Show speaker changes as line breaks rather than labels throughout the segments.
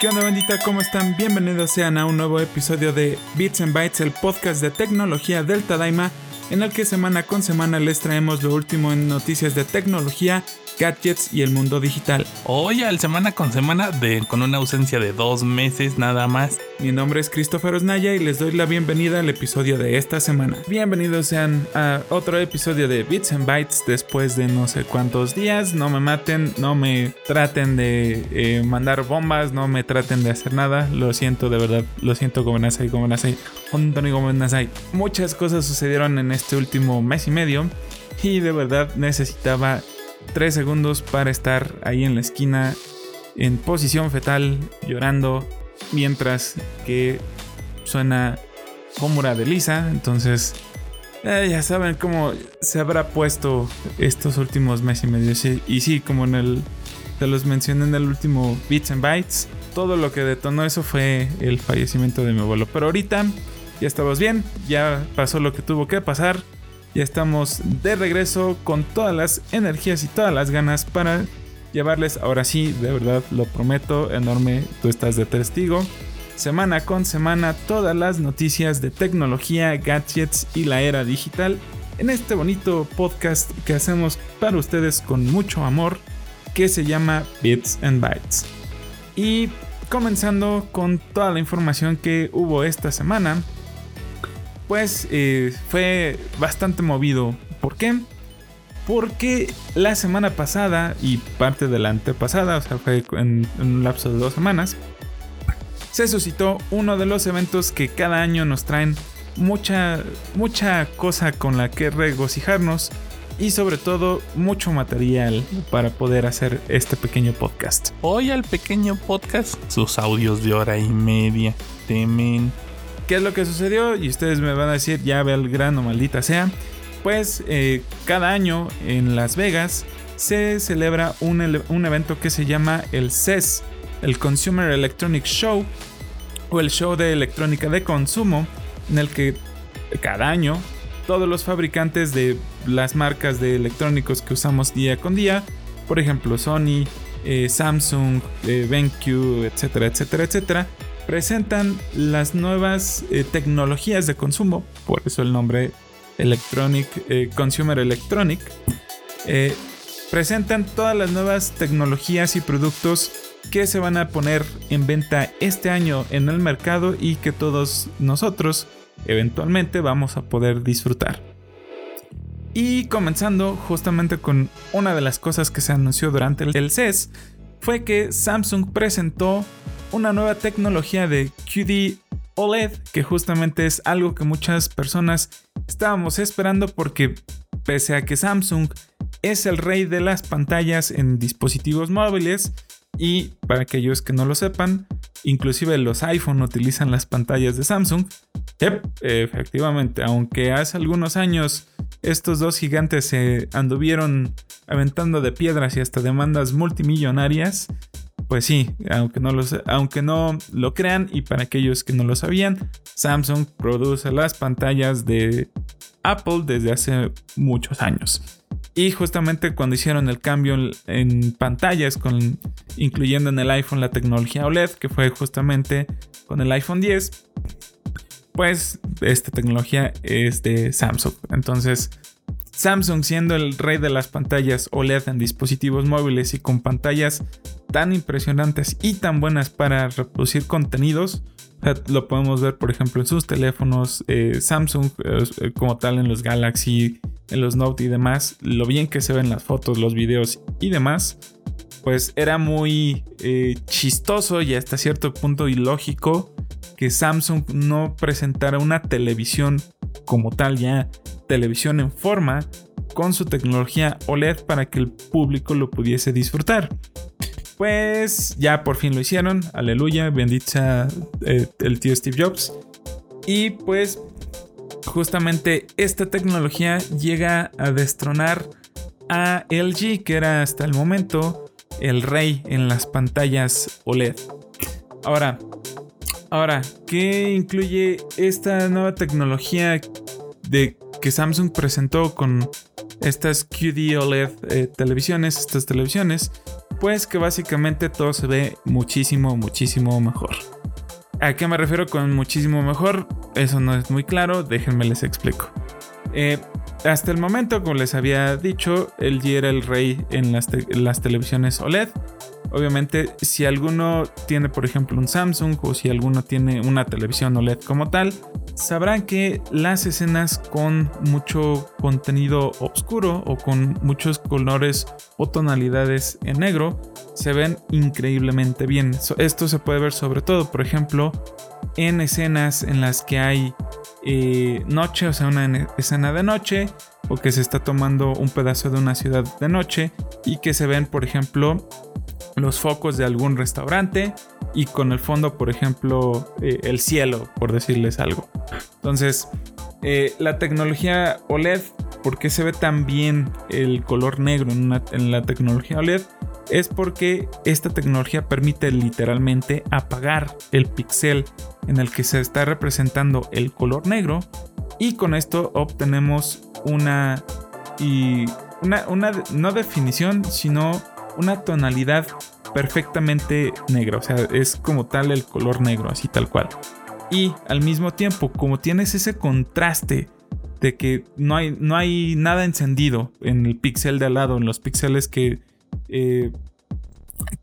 ¿Qué onda bandita? ¿Cómo están? Bienvenidos sean a un nuevo episodio de Bits and Bytes, el podcast de tecnología del Tadaima, en el que semana con semana les traemos lo último en noticias de tecnología gadgets y el mundo digital.
Hoy al semana con semana de, con una ausencia de dos meses nada más.
Mi nombre es Christopher Osnaya y les doy la bienvenida al episodio de esta semana. Bienvenidos sean a otro episodio de Bits and Bytes después de no sé cuántos días. No me maten, no me traten de eh, mandar bombas, no me traten de hacer nada. Lo siento de verdad, lo siento Gomenasai, Gomenasai, Antonio Gomenasai. Muchas cosas sucedieron en este último mes y medio y de verdad necesitaba 3 segundos para estar ahí en la esquina en posición fetal llorando mientras que suena Homura de Lisa. Entonces eh, ya saben cómo se habrá puesto estos últimos meses y medio. Y sí, como en el... Te los mencioné en el último Bits and Bytes. Todo lo que detonó eso fue el fallecimiento de mi abuelo. Pero ahorita ya estamos bien. Ya pasó lo que tuvo que pasar. Ya estamos de regreso con todas las energías y todas las ganas para llevarles, ahora sí, de verdad lo prometo, enorme, tú estás de testigo. Semana con semana todas las noticias de tecnología, gadgets y la era digital en este bonito podcast que hacemos para ustedes con mucho amor que se llama Bits and Bytes. Y comenzando con toda la información que hubo esta semana, pues eh, fue bastante movido. ¿Por qué? Porque la semana pasada y parte de la antepasada, o sea, fue en, un lapso de dos semanas, se suscitó uno de los eventos que cada año nos traen mucha, mucha cosa con la que regocijarnos y sobre todo mucho material para poder hacer este pequeño podcast.
Hoy al pequeño podcast, sus audios de hora y media, temen
¿Qué es lo que sucedió? Y ustedes me van a decir, ya ve el grano, maldita sea. Pues eh, cada año en Las Vegas se celebra un, evento que se llama el CES, el Consumer Electronic Show, o el show de electrónica de consumo, en el que cada año todos los fabricantes de las marcas de electrónicos que usamos día con día, por ejemplo Sony, eh, Samsung, eh, BenQ, etcétera, etcétera, etcétera, presentan las nuevas eh, tecnologías de consumo, por eso el nombre Electronic eh, Consumer Electronic. Eh, presentan todas las nuevas tecnologías y productos que se van a poner en venta este año en el mercado y que todos nosotros eventualmente vamos a poder disfrutar. Y comenzando justamente con una de las cosas que se anunció durante el CES, fue que Samsung presentó una nueva tecnología de QD OLED, que justamente es algo que muchas personas estábamos esperando porque pese a que Samsung es el rey de las pantallas en dispositivos móviles, y para aquellos que no lo sepan, inclusive los iPhone utilizan las pantallas de Samsung. efectivamente, aunque hace algunos años estos dos gigantes se anduvieron aventando de piedras y hasta demandas multimillonarias, pues sí, aunque no, aunque no lo crean y para aquellos que no lo sabían, Samsung produce las pantallas de Apple desde hace muchos años. Y justamente cuando hicieron el cambio en, pantallas, incluyendo en el iPhone la tecnología OLED, que fue justamente con el iPhone 10, pues esta tecnología es de Samsung. Entonces, Samsung siendo el rey de las pantallas OLED en dispositivos móviles y con pantallas tan impresionantes y tan buenas para reproducir contenidos, lo podemos ver por ejemplo en sus teléfonos eh, Samsung eh, como tal en los Galaxy, en los Note y demás, lo bien que se ven las fotos, los videos y demás, pues era muy eh, chistoso y hasta cierto punto ilógico que Samsung no presentara una televisión como tal ya televisión en forma con su tecnología OLED para que el público lo pudiese disfrutar. Pues ya por fin lo hicieron, aleluya, bendita eh, el tío Steve Jobs. Y pues justamente esta tecnología llega a destronar a LG, que era hasta el momento el rey en las pantallas OLED. Ahora, ahora, ¿qué incluye esta nueva tecnología de que Samsung presentó con estas QD OLED eh, televisiones, estas televisiones, Pues que básicamente todo se ve muchísimo, muchísimo mejor. ¿A qué me refiero con muchísimo mejor? Eso no es muy claro, déjenme les explico. Eh, hasta el momento, como les había dicho, LG era el rey en las, las, televisiones OLED. Obviamente, si alguno tiene, por ejemplo, un Samsung o si alguno tiene una televisión OLED como tal, sabrán que las escenas con mucho contenido oscuro o con muchos colores o tonalidades en negro se ven increíblemente bien. Esto se puede ver sobre todo, por ejemplo, en escenas en las que hay eh, noche, o sea, una escena de noche, o que se está tomando un pedazo de una ciudad de noche y que se ven, por ejemplo, los focos de algún restaurante y con el fondo, por ejemplo, eh, el cielo, por decirles algo. Entonces, eh, la tecnología OLED, ¿por qué se ve tan bien el color negro en, la tecnología OLED? Es porque esta tecnología permite literalmente apagar el pixel en el que se está representando el color negro y con esto obtenemos una y una, una no definición sino una tonalidad perfectamente negra, o sea, es como tal el color negro, así tal cual. Y al mismo tiempo, como tienes ese contraste de que no hay, no hay nada encendido en el píxel de al lado, en los píxeles que, eh,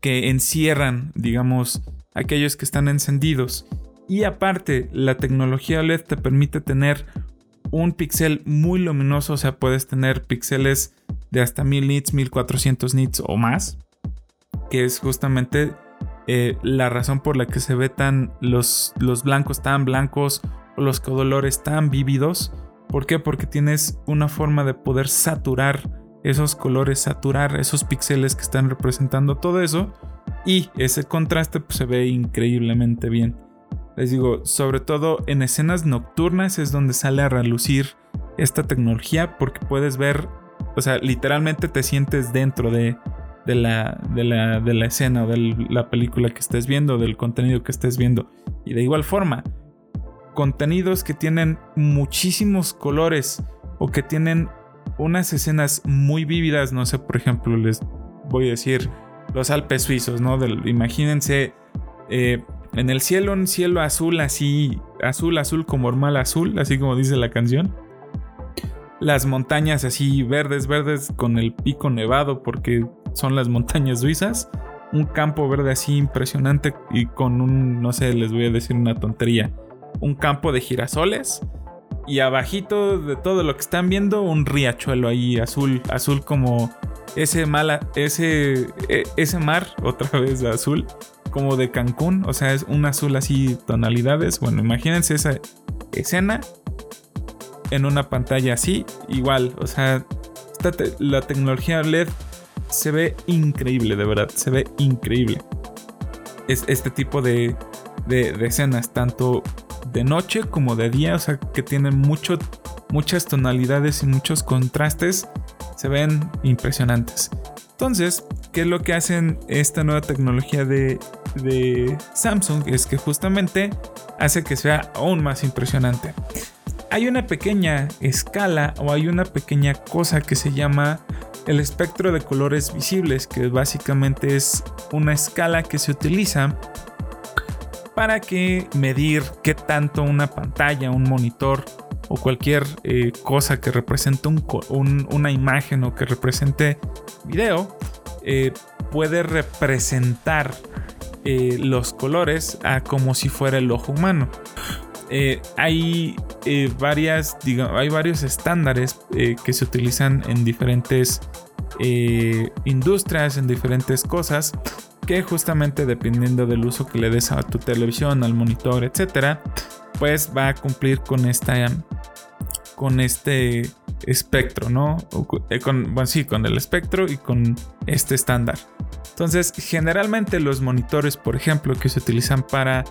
que encierran, digamos, aquellos que están encendidos. Y aparte, la tecnología OLED te permite tener un píxel muy luminoso, o sea, puedes tener píxeles de hasta 1000 nits, 1400 nits o más, que es justamente eh, la razón por la que se ve tan los, los blancos tan blancos o los colores tan vívidos. ¿Por qué? Porque tienes una forma de poder saturar esos colores, saturar esos píxeles que están representando todo eso y ese contraste pues, se ve increíblemente bien. Les digo, sobre todo en escenas nocturnas es donde sale a relucir esta tecnología porque puedes ver, o sea, literalmente te sientes dentro de, de la, de la, de la escena o de la película que estés viendo, del contenido que estés viendo. Y de igual forma, contenidos que tienen muchísimos colores o que tienen unas escenas muy vívidas, no sé, por ejemplo, les voy a decir los Alpes suizos, ¿no? imagínense eh, en el cielo un cielo azul así, azul, azul como normal azul, así como dice la canción. Las montañas así verdes, verdes con el pico nevado porque son las montañas suizas. Un campo verde así impresionante y con un, no sé, les voy a decir una tontería. Un campo de girasoles y abajito de todo lo que están viendo un riachuelo ahí azul, azul como ese mala, ese, e, ese mar otra vez azul como de Cancún, o sea es un azul así tonalidades. Bueno, imagínense esa escena en una pantalla así, igual, o sea, la tecnología LED se ve increíble, de verdad, se ve increíble. Es este tipo de, de, escenas, tanto de noche como de día, o sea, que tienen mucho, muchas tonalidades y muchos contrastes, se ven impresionantes. Entonces, ¿qué es lo que hacen esta nueva tecnología de, de Samsung? Es que justamente hace que sea aún más impresionante. Hay una pequeña escala o hay una pequeña cosa que se llama el espectro de colores visibles, que básicamente es una escala que se utiliza para que medir qué tanto una pantalla, un monitor o cualquier eh, cosa que represente una imagen o que represente video eh, puede representar eh, los colores a como si fuera el ojo humano. Hay varias, hay varios estándares que se utilizan en diferentes industrias, en diferentes cosas, que justamente dependiendo del uso que le des a tu televisión, al monitor, etcétera, pues va a cumplir con esta con este espectro, ¿no? Eh, bueno, sí, con el espectro y con este estándar. Entonces, generalmente los monitores, por ejemplo, que se utilizan para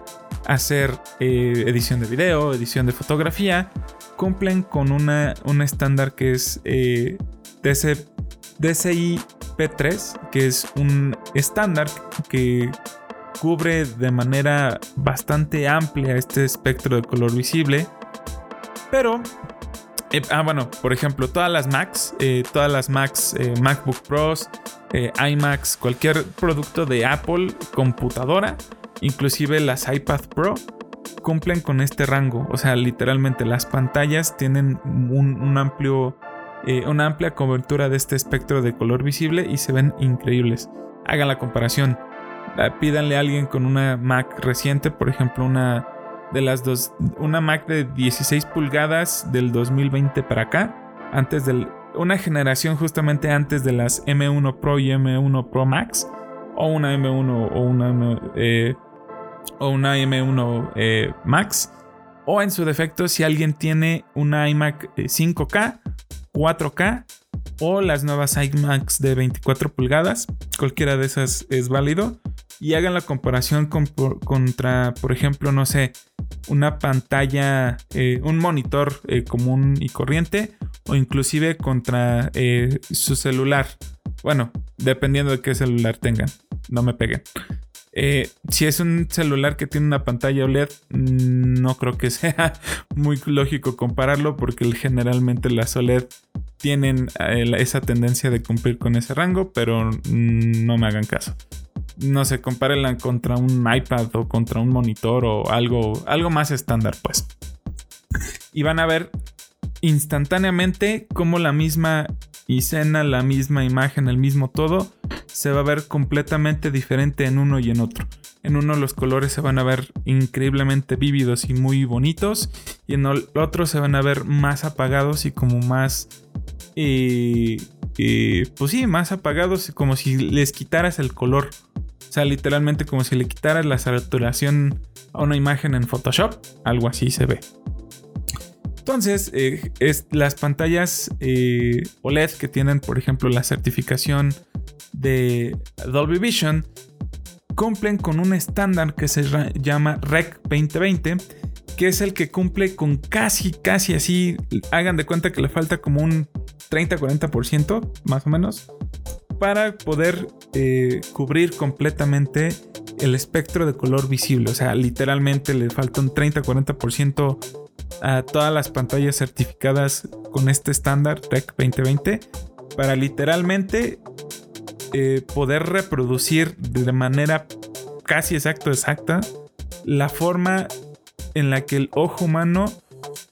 hacer eh, edición de video, edición de fotografía, cumplen con una, un estándar que es eh, DCI P3, que es un estándar que cubre de manera bastante amplia este espectro de color visible, pero Eh, ah, bueno, por ejemplo, todas las Macs, todas las Macs, MacBook Pros, iMacs, cualquier producto de Apple, computadora, inclusive las iPad Pro, cumplen con este rango. O sea, literalmente las pantallas tienen un, amplio, una amplia cobertura de este espectro de color visible y se ven increíbles. Hagan la comparación. Pídanle a alguien con una Mac reciente, por ejemplo, una de las dos, una Mac de 16 pulgadas del 2020 para acá, antes del, una generación justamente antes de las M1 Pro y M1 Pro Max, o una M1 o una, eh, o una M1 eh, Max, o en su defecto si alguien tiene una iMac 5K, eh, 4K o las nuevas iMacs de 24 pulgadas, cualquiera de esas es válido y hagan la comparación contra, por ejemplo, no sé, una pantalla, eh, un monitor común y corriente o inclusive contra su celular. Bueno, dependiendo de qué celular tengan, no me peguen. Si es un celular que tiene una pantalla OLED, mm, no creo que sea muy lógico compararlo porque generalmente las OLED tienen esa tendencia de cumplir con ese rango, pero mm, no me hagan caso no sé, compárenla contra un iPad o contra un monitor o algo, algo más estándar, pues. Y van a ver instantáneamente cómo la misma escena, la misma imagen, el mismo todo, se va a ver completamente diferente en uno y en otro. En uno los colores se van a ver increíblemente vívidos y muy bonitos. Y en el otro se van a ver más apagados y como más... Eh, eh, pues sí, más apagados, como si les quitaras el color sea, literalmente como si le quitaras la saturación a una imagen en Photoshop. Algo así se ve. Entonces, eh, las pantallas eh, OLED que tienen, por ejemplo, la certificación de Dolby Vision, cumplen con un estándar que se llama REC 2020, que es el que cumple con casi, casi así, hagan de cuenta que le falta como un 30-40% más o menos para poder eh, cubrir completamente el espectro de color visible. O sea, literalmente le falta un 30-40% a todas las pantallas certificadas con este estándar TEC 2020 para literalmente eh, poder reproducir de manera casi exacta exacta la forma en la que el ojo humano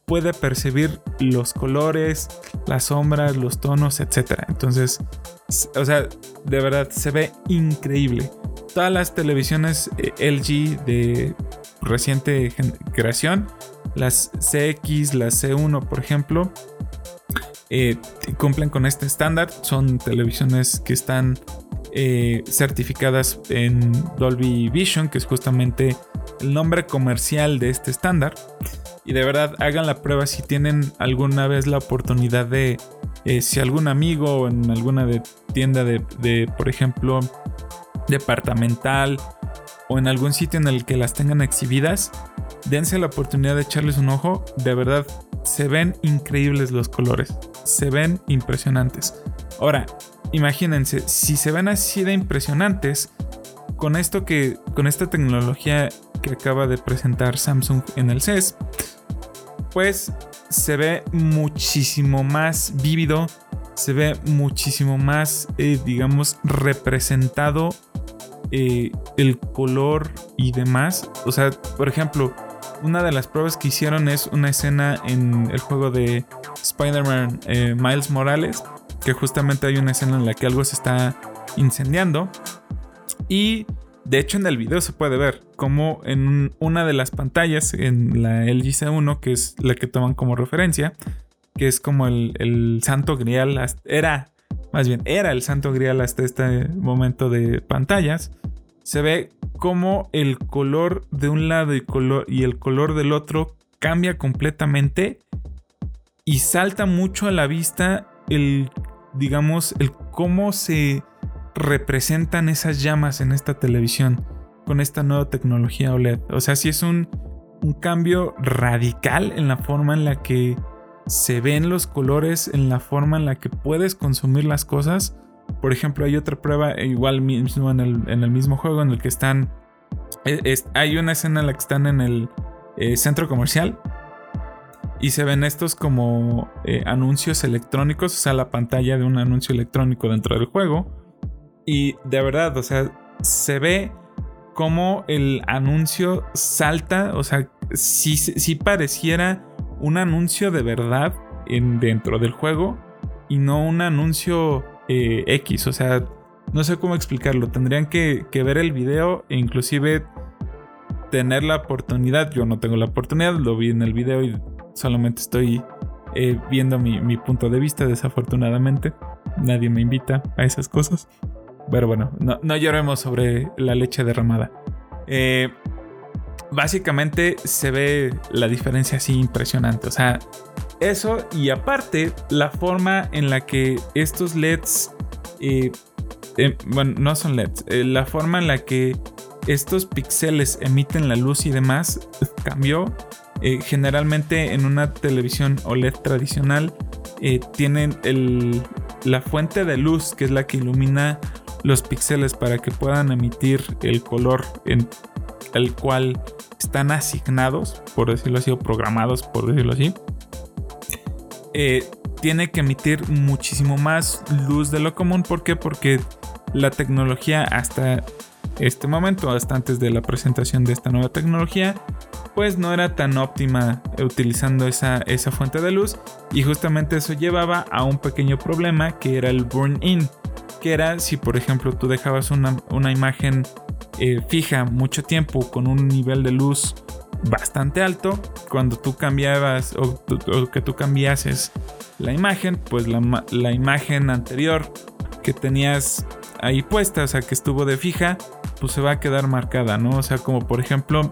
puede percibir los colores, las sombras, los tonos, etc. Entonces, o sea, de verdad se ve increíble. Todas las televisiones eh, LG de reciente creación, las CX, las C1, por ejemplo, eh, cumplen con este estándar. Son televisiones que están eh, certificadas en Dolby Vision, que es justamente el nombre comercial de este estándar. Y de verdad hagan la prueba si tienen alguna vez la oportunidad de, eh, si algún amigo en alguna de tienda de, de, por ejemplo, departamental o en algún sitio en el que las tengan exhibidas, dense la oportunidad de echarles un ojo. De verdad, se ven increíbles los colores. Se ven impresionantes. Ahora, imagínense, si se ven así de impresionantes, con esto que, con esta tecnología que acaba de presentar Samsung en el CES, pues se ve muchísimo más vívido, se ve muchísimo más, eh, digamos, representado eh, el color y demás. O sea, por ejemplo, una de las pruebas que hicieron es una escena en el juego de Spider-Man eh, Miles Morales, que justamente hay una escena en la que algo se está incendiando. Y de hecho, en el video se puede ver como en una de las pantallas, en la LG C1, que es la que toman como referencia, que es como el, santo grial, era, más bien, era el santo grial hasta este momento de pantallas, se ve como el color de un lado y, y el color del otro cambia completamente y salta mucho a la vista el, digamos, el cómo se representan esas llamas en esta televisión con esta nueva tecnología OLED. O sea, si es un, un cambio radical en la forma en la que se ven los colores, en la forma en la que puedes consumir las cosas. Por ejemplo, hay otra prueba, igual mismo en el, mismo juego, en el que están. hay una escena en la que están en el eh, centro comercial. y se ven estos como eh, anuncios electrónicos, o sea, la pantalla de un anuncio electrónico dentro del juego. Y de verdad, o sea, se ve como el anuncio salta, o sea, si pareciera un anuncio de verdad en, dentro del juego y no un anuncio eh, X, o sea, no sé cómo explicarlo, tendrían que, ver el video e inclusive tener la oportunidad, yo no tengo la oportunidad, lo vi en el video y solamente estoy eh, viendo mi, punto de vista, desafortunadamente, nadie me invita a esas cosas. Pero bueno, no, no lloremos sobre la leche derramada. Eh, básicamente se ve la diferencia así impresionante. O sea, eso y aparte la forma en la que estos LEDs, eh, eh, bueno, no son LEDs, eh, la forma en la que estos píxeles emiten la luz y demás cambió. generalmente en una televisión OLED tradicional tienen la fuente de luz que es la que ilumina los píxeles para que puedan emitir el color en el cual están asignados, por decirlo así, o programados, por decirlo así, eh, tiene que emitir muchísimo más luz de lo común. ¿Por qué? Porque la tecnología hasta este momento, hasta antes de la presentación de esta nueva tecnología, pues no era tan óptima utilizando esa, esa fuente de luz y justamente eso llevaba a un pequeño problema que era el burn-in, que era si por ejemplo tú dejabas una, una imagen eh, fija mucho tiempo con un nivel de luz bastante alto, cuando tú cambiabas o, que tú cambiases la imagen, pues la, la, imagen anterior que tenías ahí puesta, o sea, que estuvo de fija, pues se va a quedar marcada, ¿no? O sea, como por ejemplo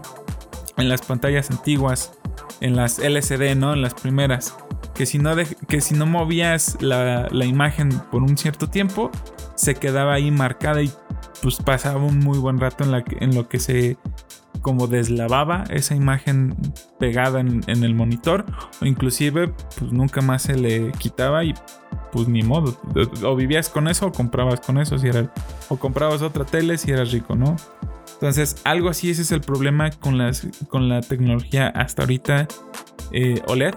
en las pantallas antiguas, en las LCD, ¿no? En las primeras, que si no, que si no movías la, la imagen por un cierto tiempo, se quedaba ahí marcada y pues pasaba un muy buen rato en, la en lo que se como deslavaba esa imagen pegada en, el monitor o inclusive pues nunca más se le quitaba y pues ni modo. O vivías con eso o comprabas con eso o comprabas otra tele si eras rico no entonces algo así ese es el problema con las con la tecnología hasta ahorita eh, OLED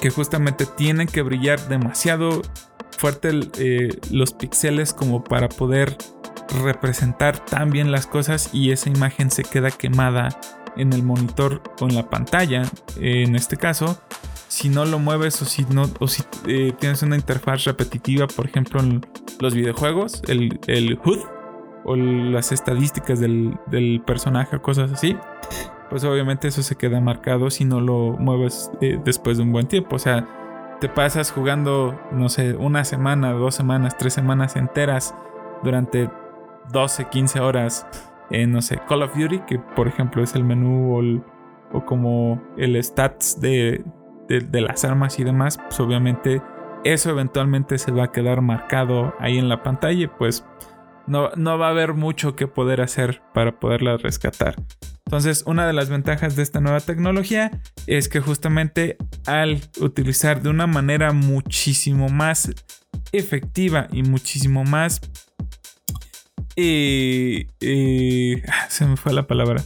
que justamente tienen que brillar demasiado fuerte eh, los píxeles como para poder representar tan bien las cosas y esa imagen se queda quemada en el monitor o en la pantalla. En este caso, si no lo mueves o si no o si eh, tienes una interfaz repetitiva, por ejemplo en los videojuegos, el, el HUD o las estadísticas del, personaje o cosas así, pues obviamente eso se queda marcado si no lo mueves eh, después de un buen tiempo. O sea, te pasas jugando, no sé, una semana, dos semanas, tres semanas enteras durante 12, 15 horas en, no sé, Call of Duty, que por ejemplo es el menú o, como el stats de, de, las armas y demás, pues obviamente eso eventualmente se va a quedar marcado ahí en la pantalla pues no, no va a haber mucho que poder hacer para poderla rescatar. Entonces, una de las ventajas de esta nueva tecnología es que justamente al utilizar de una manera muchísimo más efectiva y muchísimo más eh, se me fue la palabra.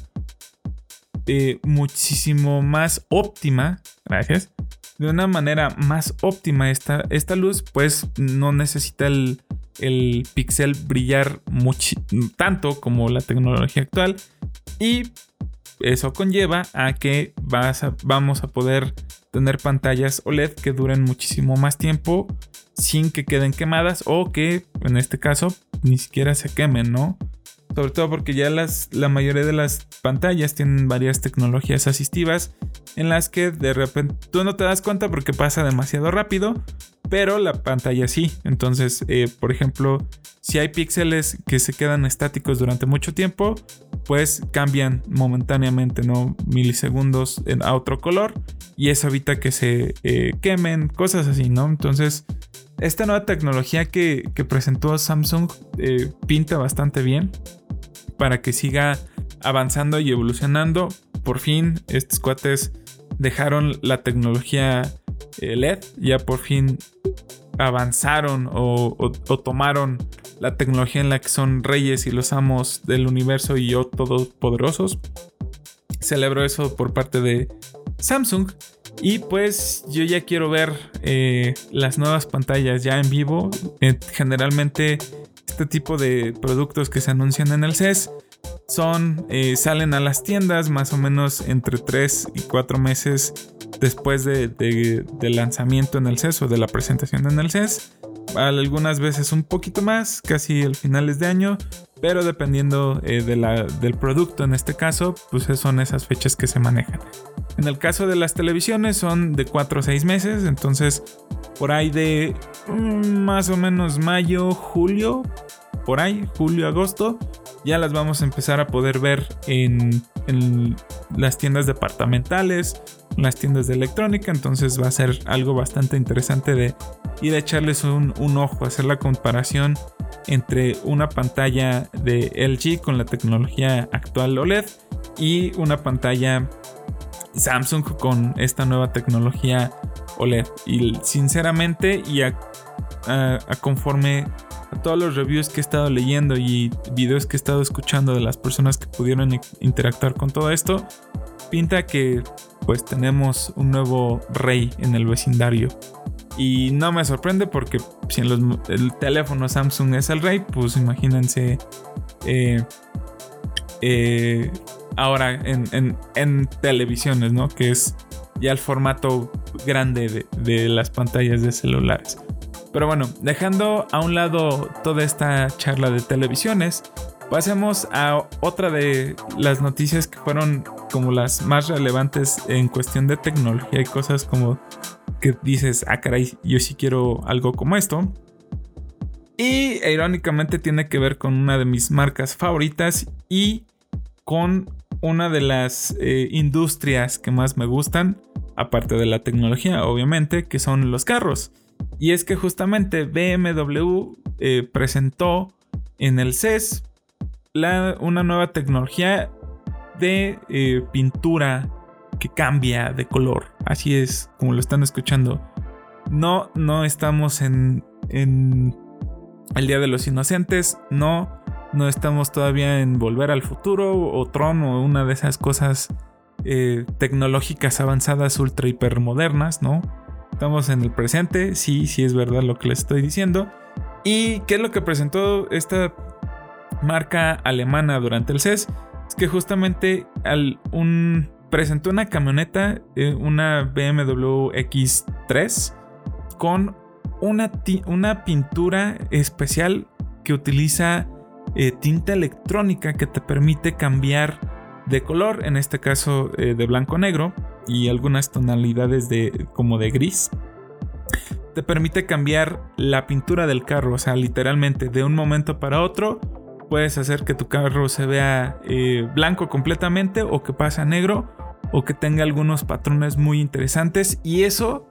Eh, muchísimo más óptima, gracias. De una manera más óptima esta, esta luz, pues no necesita el, el pixel brillar tanto como la tecnología actual. Y eso conlleva a que vas vamos a poder tener pantallas OLED que duren muchísimo más tiempo sin que queden quemadas o que en este caso ni siquiera se quemen, ¿no? Sobre todo porque ya las, la mayoría de las pantallas tienen varias tecnologías asistivas en las que de repente tú no te das cuenta porque pasa demasiado rápido, pero la pantalla sí. Entonces, eh, por ejemplo, si hay píxeles que se quedan estáticos durante mucho tiempo, pues cambian momentáneamente, ¿no? Milisegundos a otro color y eso evita que se eh, quemen, cosas así, ¿no? Entonces, esta nueva tecnología que, presentó Samsung eh, pinta bastante bien para que siga avanzando y evolucionando. Por fin, estos cuates dejaron la tecnología LED, ya por fin avanzaron o, tomaron la tecnología en la que son reyes y los amos del universo y yo todos poderosos. Celebro eso por parte de Samsung Y pues yo ya quiero ver eh, las nuevas pantallas ya en vivo. Eh, generalmente este tipo de productos que se anuncian en el CES son, eh, salen a las tiendas más o menos entre 3 y 4 meses después de, del lanzamiento en el CES o de la presentación en el CES. Algunas veces un poquito más, casi al finales de año, pero dependiendo eh, del producto en este caso, pues son esas fechas que se manejan. En el caso de las televisiones son de 4 o 6 meses, entonces por ahí de mm, más o menos mayo, julio, por ahí, julio, agosto, ya las vamos a empezar a poder ver en, las tiendas departamentales, las tiendas de electrónica. Entonces va a ser algo bastante interesante de ir a echarles un, ojo, hacer la comparación entre una pantalla de LG con la tecnología actual OLED y una pantalla Samsung con esta nueva tecnología OLED. Y sinceramente, y a conforme a todos los reviews que he estado leyendo y videos que he estado escuchando de las personas que pudieron interactuar con todo esto, pinta que pues tenemos un nuevo rey en el vecindario. Y no me sorprende porque si en el teléfono Samsung es el rey, pues imagínense eh, eh, ahora en, televisiones, ¿no? Que es ya el formato grande de las pantallas de celulares. Pero bueno, dejando a un lado toda esta charla de televisiones, pasemos a otra de las noticias que fueron como las más relevantes en cuestión de tecnología y cosas como que dices, ah caray, yo sí quiero algo como esto. Y irónicamente tiene que ver con una de mis marcas favoritas y con una de las eh, industrias que más me gustan, aparte de la tecnología, obviamente, que son los carros. Y es que justamente BMW eh, presentó en el CES una nueva tecnología de eh, pintura que cambia de color. Así es, como lo están escuchando. No, no estamos en, en el Día de los Inocentes. No, no estamos todavía en Volver al Futuro o Tron o una de esas cosas eh, tecnológicas avanzadas ultra hiper modernas, ¿no? Estamos en el presente, sí, sí es verdad lo que les estoy diciendo. ¿Y qué es lo que presentó esta marca alemana durante el CES? Es que justamente al un, presentó una camioneta, eh, una BMW X3, con una, una pintura especial que utiliza eh, tinta electrónica que te permite cambiar de color, en este caso eh, de blanco negro y algunas tonalidades de como de gris. Te permite cambiar la pintura del carro, o sea, literalmente de un momento para otro puedes hacer que tu carro se vea eh, blanco completamente o que pase a negro o que tenga algunos patrones muy interesantes y eso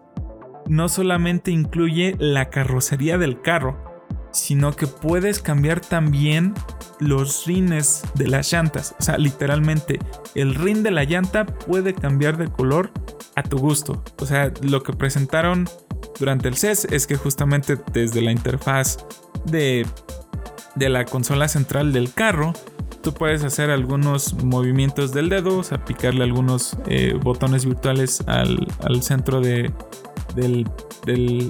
no solamente incluye la carrocería del carro, sino que puedes cambiar también los rines de las llantas. O sea, literalmente, el rin de la llanta puede cambiar de color a tu gusto. O sea, lo que presentaron durante el CES es que justamente desde la interfaz de, de la consola central del carro, tú puedes hacer algunos movimientos del dedo, o sea, picarle algunos eh, botones virtuales al, centro de,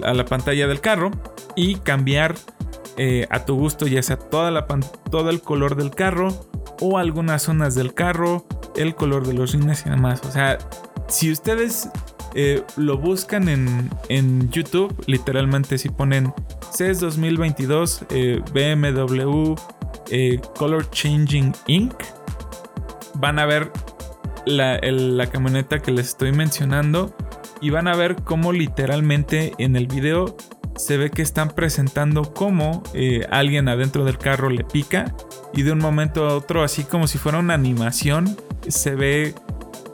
a la pantalla del carro y cambiar eh, a tu gusto, ya sea toda la todo el color del carro o algunas zonas del carro, el color de los rines y demás. O sea, si ustedes eh, lo buscan en, YouTube, literalmente si ponen CES 2022 eh, BMW Color Changing Ink, van a ver la, la camioneta que les estoy mencionando y van a ver cómo literalmente en el video se ve que están presentando cómo eh, alguien adentro del carro le pica y de un momento a otro, así como si fuera una animación, se ve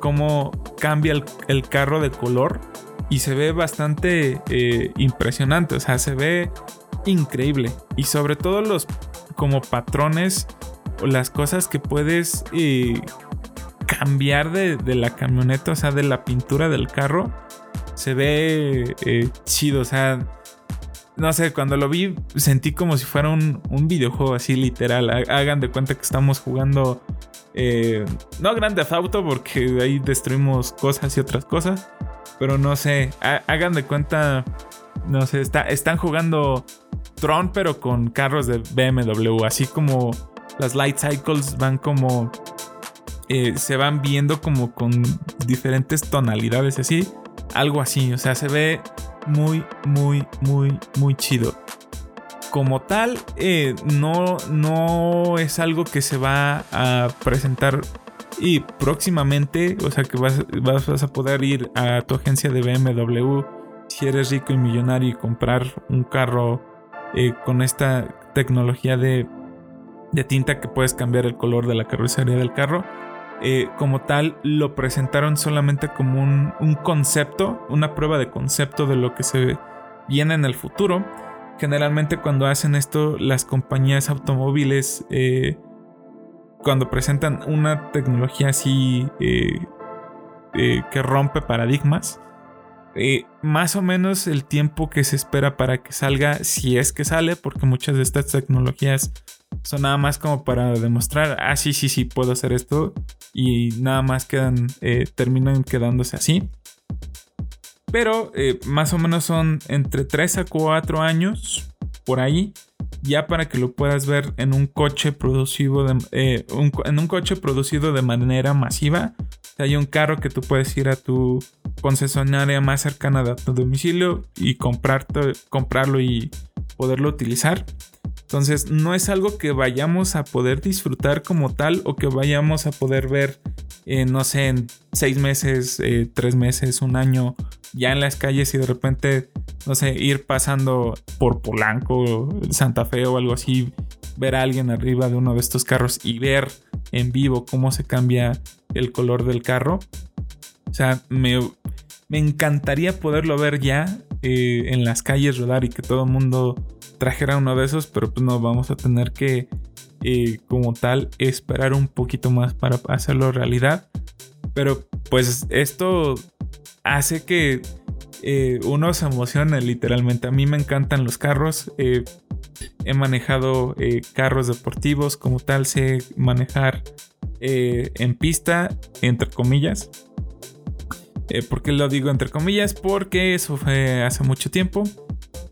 cómo cambia el, carro de color y se ve bastante eh, impresionante, o sea, se ve increíble y sobre todo los como patrones o las cosas que puedes eh, cambiar de, de, la camioneta, o sea, de la pintura del carro, se ve chido, o sea, no sé, cuando lo vi sentí como si fuera un, videojuego así literal. Hagan de cuenta que estamos jugando, eh, no Grand Theft Auto porque ahí destruimos cosas y otras cosas, Pero no sé, hagan de cuenta, no sé, está, están jugando Tron pero con carros de BMW, así como las Light Cycles van como... Eh, se van viendo como con diferentes tonalidades así. Algo así, o sea, se ve muy, muy, muy, muy chido. Como tal, eh, no, no es algo que se va a presentar y próximamente, o sea que vas, vas, a poder ir a tu agencia de BMW si eres rico y millonario y comprar un carro eh, con esta tecnología de, de, tinta que puedes cambiar el color de la carrocería del carro. Eh, como tal, lo presentaron solamente como un, un, concepto, una prueba de concepto de lo que se viene en el futuro. Generalmente cuando hacen esto, las compañías automóviles eh, cuando presentan una tecnología así eh, eh, que rompe paradigmas, más o menos el tiempo que se espera para que salga, si es que sale, porque muchas de estas tecnologías son nada más como para demostrar, ah, sí, sí, sí, puedo hacer esto, y nada más quedan, terminan quedándose así. Pero más o menos son entre 3 a 4 años por ahí ya para que lo puedas ver en un coche producido de, eh, en un coche producido de manera masiva. hay un carro que tú puedes ir a tu concesionaria más cercana de tu domicilio y comprarlo y poderlo utilizar. Entonces no es algo que vayamos a poder disfrutar como tal o que vayamos a poder ver, no sé, en seis meses, eh, tres meses, un año, ya en las calles y de repente, no sé, ir pasando por Polanco, Santa Fe o algo así, ver a alguien arriba de uno de estos carros y ver en vivo cómo se cambia el color del carro. O sea, me, encantaría poderlo ver ya eh, en las calles rodar y que todo el mundo trajera uno de esos, pero pues no, vamos a tener que eh, como tal esperar un poquito más para hacerlo realidad. Pero pues esto hace que eh, uno se emocione literalmente. A mí me encantan los carros. Eh, he manejado carros deportivos como tal, sé manejar en pista, entre comillas. ¿Por qué lo digo entre comillas? Porque eso fue hace mucho tiempo.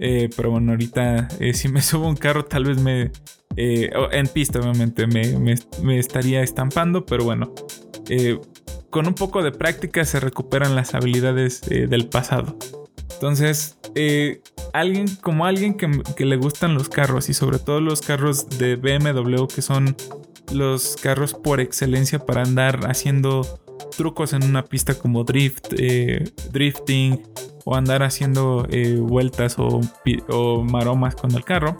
Eh, pero bueno, ahorita eh, si me subo un carro tal vez me... Eh, en pista obviamente me, estaría estampando, pero bueno. con un poco de práctica se recuperan las habilidades del pasado. Entonces, alguien como alguien que, que, le gustan los carros y sobre todo los carros de BMW que son los carros por excelencia para andar haciendo trucos en una pista como drift, drifting, o andar haciendo eh, vueltas o, maromas con el carro.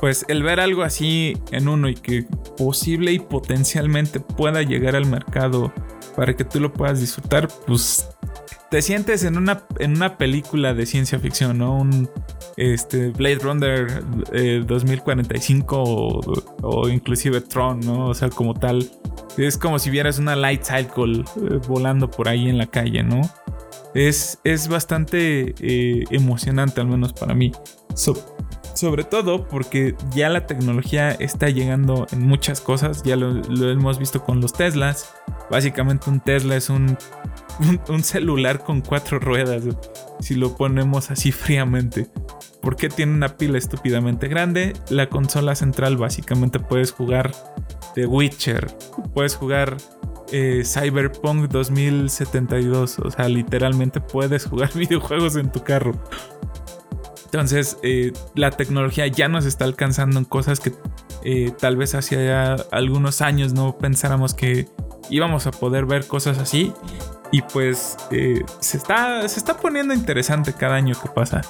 Pues el ver algo así en uno y que posible y potencialmente pueda llegar al mercado para que tú lo puedas disfrutar, pues te sientes en una, en una película de ciencia ficción, ¿no? Un este, Blade Runner 2045 eh, o, o, inclusive Tron, ¿no? O sea, como tal. Es como si vieras una Light Cycle eh, volando por ahí en la calle, ¿no? es, bastante eh, emocionante, al menos para mí. sobre todo porque ya la tecnología está llegando en muchas cosas, ya lo, hemos visto con los Teslas. Básicamente un Tesla es un, un, celular con cuatro ruedas, si lo ponemos así fríamente. Porque tiene una pila estúpidamente grande. La consola central básicamente puedes jugar The Witcher, puedes jugar eh, Cyberpunk 2072. O sea, literalmente puedes jugar videojuegos en tu carro. Entonces, eh, la tecnología ya nos está alcanzando en cosas que eh, tal vez hace algunos años no pensáramos que íbamos a poder ver cosas así. Y pues se, está, se está poniendo interesante cada año que pasa.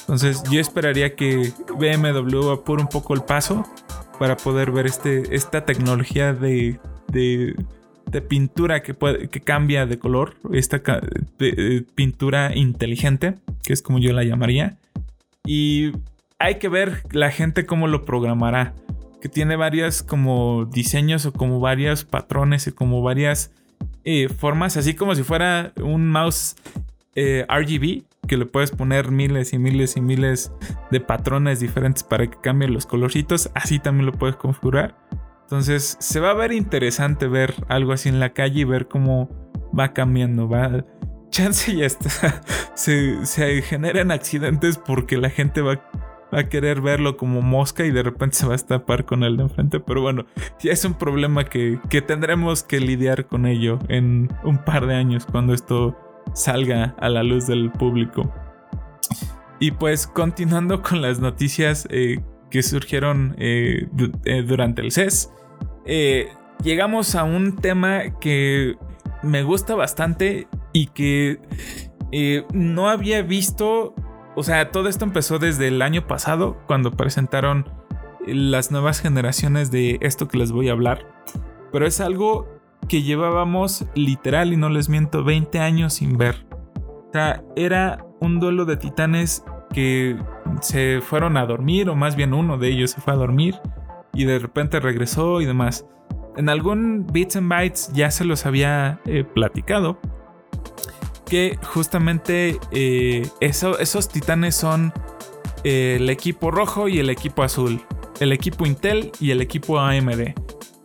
Entonces yo esperaría que BMW apure un poco el paso para poder ver este, esta tecnología de de pintura que, puede, que cambia de color, esta pintura inteligente, que es como yo la llamaría. Y hay que ver la gente cómo lo programará, que tiene varias como diseños o como varios patrones y como varias eh, formas, así como si fuera un mouse eh, RGB, que le puedes poner miles y miles y miles de patrones diferentes para que cambien los colorcitos, así también lo puedes configurar. Entonces se va a ver interesante ver algo así en la calle y ver cómo va cambiando. Va... chance ya está. Se, se generan accidentes porque la gente va, a querer verlo como mosca y de repente se va a tapar con el de enfrente. Pero bueno, ya es un problema que, que tendremos que lidiar con ello en un par de años cuando esto salga a la luz del público. Y pues continuando con las noticias eh, que surgieron eh, eh, durante el CES, llegamos a un tema que me gusta bastante y que no había visto o sea, todo esto empezó desde el año pasado, cuando presentaron las nuevas generaciones de esto que les voy a hablar. Pero es algo que llevábamos literal, y no les miento, 20 años sin ver. O sea, era un duelo de titanes que se fueron a dormir, o más bien uno de ellos se fue a dormir, y de repente regresó y demás. En algún Bits and Bytes ya se los había eh, platicado, que justamente eh, esos titanes son eh, el equipo rojo y el equipo azul, el equipo Intel y el equipo AMD.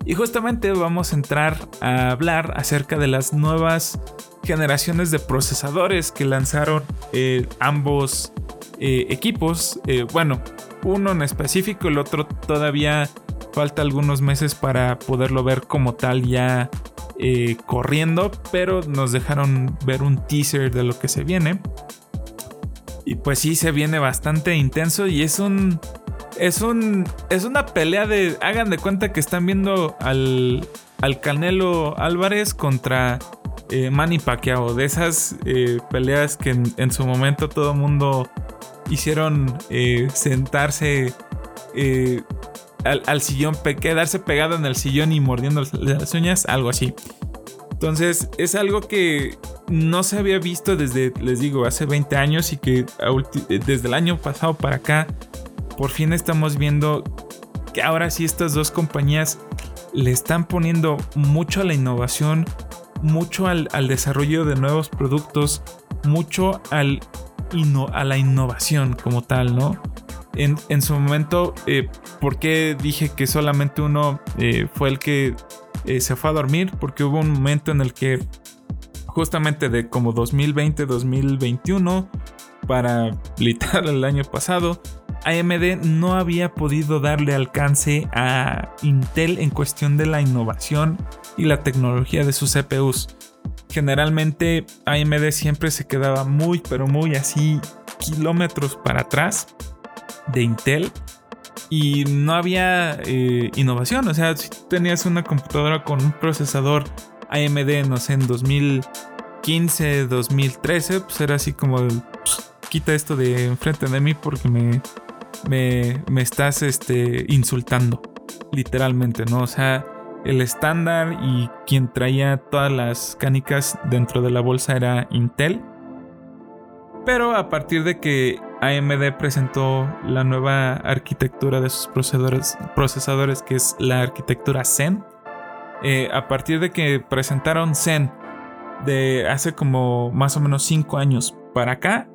Y justamente vamos a entrar a hablar acerca de las nuevas generaciones de procesadores que lanzaron eh, ambos equipos. bueno, uno en específico, el otro todavía falta algunos meses para poderlo ver como tal ya eh, corriendo, pero nos dejaron ver un teaser de lo que se viene. Y pues sí, se viene bastante intenso y es un... Es un... Es una pelea de... Hagan de cuenta que están viendo al... Al Canelo Álvarez contra eh, Manny Pacquiao. De esas eh, peleas que en, su momento todo mundo hicieron sentarse al, sillón, quedarse pegado en el sillón y mordiendo las uñas, algo así. Entonces es algo que no se había visto desde, les digo, hace 20 años y que desde el año pasado para acá, por fin estamos viendo que ahora sí estas dos compañías le están poniendo mucho a la innovación, mucho al, desarrollo de nuevos productos, mucho al, a la innovación como tal, ¿no? En, su momento, eh, ¿por qué dije que solamente uno eh, fue el que eh, se fue a dormir? Porque hubo un momento en el que justamente de como 2020-2021 para literal el año pasado, AMD no había podido darle alcance a Intel en cuestión de la innovación y la tecnología de sus CPUs. Generalmente AMD siempre se quedaba muy pero muy así kilómetros para atrás de Intel y no había eh, innovación. O sea, si tenías una computadora con un procesador AMD, no sé, en 2015, 2013, pues era así como, pues, quita esto de enfrente de mí porque me, me, me estás este, insultando, literalmente, ¿no? O sea, el estándar y quien traía todas las canicas dentro de la bolsa era Intel. Pero a partir de que AMD presentó la nueva arquitectura de sus procesadores, procesadores que es la arquitectura Zen. Eh, a partir de que presentaron Zen de hace como más o menos 5 años para acá,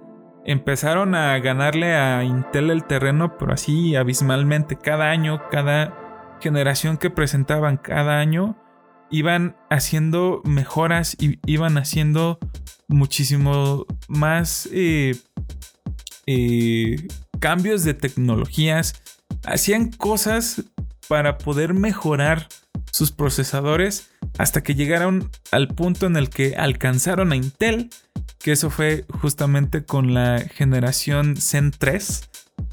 empezaron a ganarle a Intel el terreno, pero así abismalmente. Cada año, cada generación que presentaban cada año, iban haciendo mejoras y iban haciendo muchísimo más eh, cambios de tecnologías, hacían cosas para poder mejorar sus procesadores hasta que llegaron al punto en el que alcanzaron a Intel, que eso fue justamente con la generación Zen 3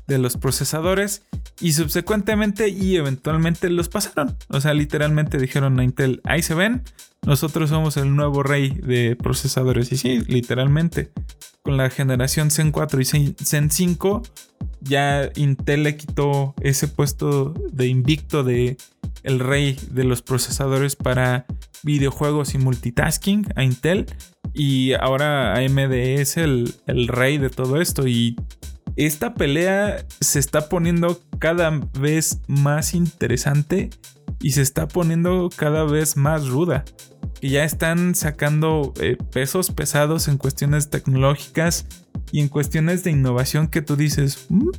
de los procesadores y subsecuentemente y eventualmente los pasaron. O sea, literalmente dijeron a Intel, ahí se ven, nosotros somos el nuevo rey de procesadores. Y sí, literalmente. Con la generación Zen 4 y Zen 5, ya Intel le quitó ese puesto de invicto de el rey de los procesadores para videojuegos y multitasking a Intel. Y ahora AMD es el, el rey de todo esto. Y esta pelea se está poniendo cada vez más interesante y se está poniendo cada vez más ruda. Y ya están sacando eh, pesos pesados en cuestiones tecnológicas y en cuestiones de innovación que tú dices, mm,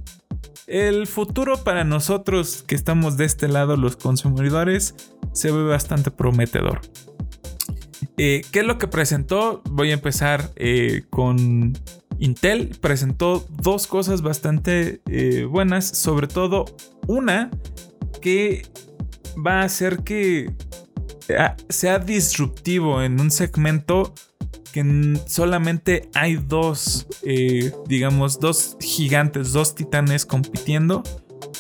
el futuro para nosotros que estamos de este lado, los consumidores, se ve bastante prometedor. ¿Qué es lo que presentó? Voy a empezar con Intel. Presentó dos cosas bastante buenas, sobre todo una que va a hacer que sea disruptivo en un segmento que solamente hay dos, eh, digamos, dos gigantes, dos titanes compitiendo.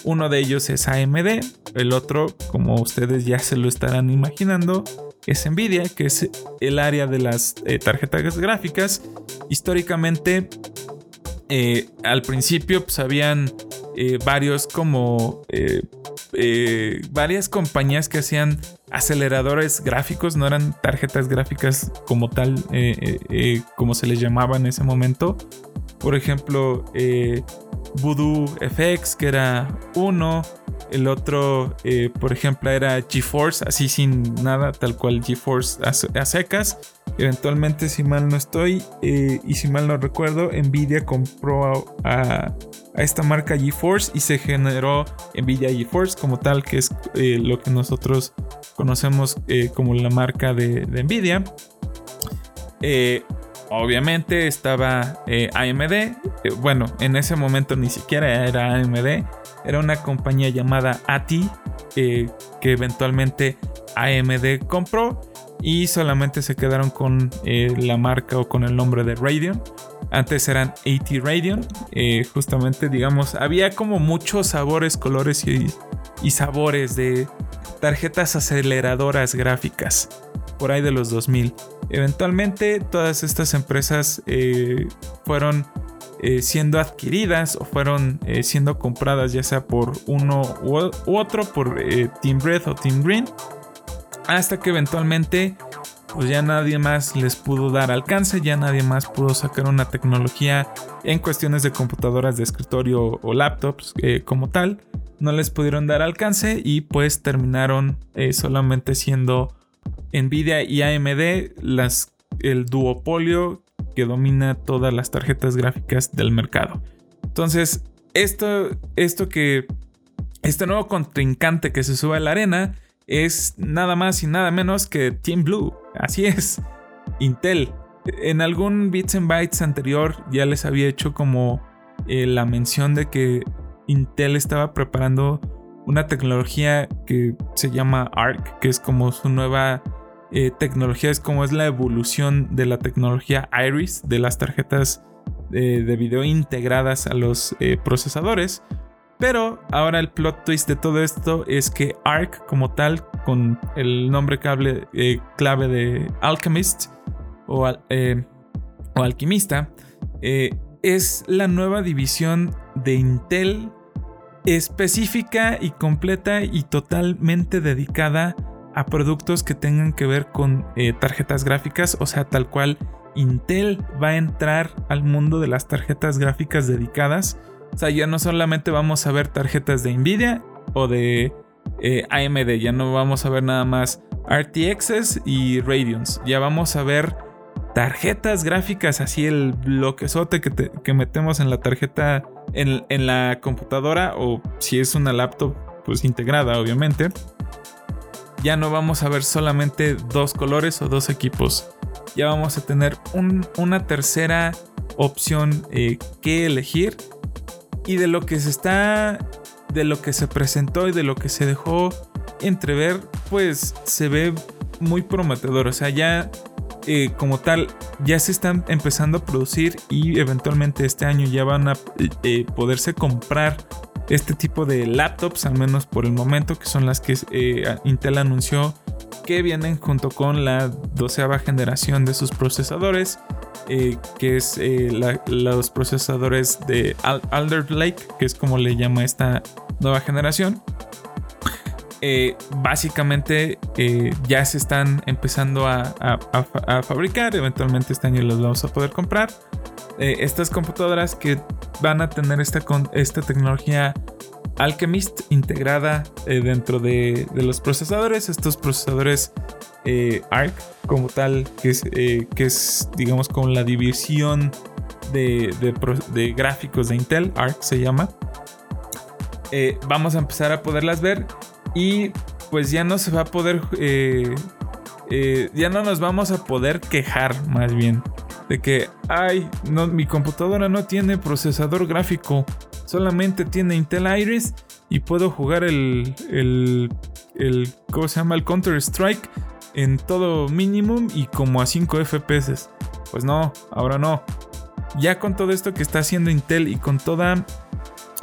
Uno de ellos es AMD, el otro, como ustedes ya se lo estarán imaginando, es Nvidia, que es el área de las eh, tarjetas gráficas. Históricamente, eh, al principio pues, habían varios como varias compañías que hacían aceleradores gráficos, no eran tarjetas gráficas como tal, eh, eh, eh, como se les llamaba en ese momento. Por ejemplo, Voodoo FX, que era uno. El otro, por ejemplo, era GeForce, así sin nada, tal cual GeForce a, secas. Eventualmente, si mal no estoy y si mal no recuerdo, Nvidia compró a a esta marca GeForce y se generó Nvidia GeForce como tal, que es eh, lo que nosotros conocemos eh, como la marca de, Nvidia. Eh, obviamente estaba AMD. bueno, en ese momento ni siquiera era AMD. Era una compañía llamada ATI que eventualmente AMD compró y solamente se quedaron con la marca o con el nombre de Radeon. Antes eran AT Radeon. Eh, justamente, digamos, había como muchos sabores, colores y, sabores de tarjetas aceleradoras gráficas. Por ahí de los 2000. Eventualmente, todas estas empresas eh, fueron eh, siendo adquiridas o fueron siendo compradas, ya sea por uno u, otro, por Team Red o Team Green. Hasta que eventualmente pues ya nadie más les pudo dar alcance, ya nadie más pudo sacar una tecnología en cuestiones de computadoras de escritorio o laptops eh, como tal, no les pudieron dar alcance y pues terminaron eh, solamente siendo Nvidia y AMD las, el duopolio que domina todas las tarjetas gráficas del mercado. Entonces, esto, esto que este nuevo contrincante que se sube a la arena es nada más y nada menos que Team Blue. Así es, Intel. En algún Bits and Bytes anterior ya les había hecho como eh, la mención de que Intel estaba preparando una tecnología que se llama ARC, que es como su nueva eh, tecnología, es como es la evolución de la tecnología Iris, de las tarjetas eh, de video integradas a los procesadores. Pero ahora el plot twist de todo esto es que ARC como tal, con el nombre eh, clave de Alchemist o, eh, alquimista, eh, es la nueva división de Intel específica y completa y totalmente dedicada a productos que tengan que ver con tarjetas gráficas, o sea, tal cual Intel va a entrar al mundo de las tarjetas gráficas dedicadas o sea, ya no solamente vamos a ver tarjetas de Nvidia o de eh, AMD, ya no vamos a ver nada más RTXs y Radeons, ya vamos a ver tarjetas gráficas, así el bloquezote que, que metemos en la tarjeta, en, en la computadora o si es una laptop, pues integrada obviamente. Ya no vamos a ver solamente dos colores o dos equipos. Ya vamos a tener una tercera opción eh, que elegir y de lo que se está, de lo que se presentó y de lo que se dejó entrever, pues se ve muy prometedor. O sea, ya eh, como tal, ya se están empezando a producir y eventualmente este año ya van a eh, poderse comprar este tipo de laptops, al menos por el momento, que son las que eh, Intel anunció que vienen junto con la doceava generación de sus procesadores. Eh, que es eh, los procesadores de Alder Lake, que es como le llama esta nueva generación. Eh, básicamente ya se están empezando a, fabricar, eventualmente este año los vamos a poder comprar. estas computadoras que van a tener esta, esta tecnología Alchemist integrada dentro de, los procesadores, estos procesadores eh, ARC como tal, que es, eh, que es digamos como la división de, de, gráficos de Intel, ARC se llama. Eh, vamos a empezar a poderlas ver y pues ya no se va a poder eh, ya no nos vamos a poder quejar más bien de que, ay, mi computadora no tiene procesador gráfico, solamente tiene Intel Iris y puedo jugar el, el, el ¿cómo se llama? El Counter Strike en todo minimum y como a 5 FPS. Pues no, ahora no. Ya con todo esto que está haciendo Intel y con toda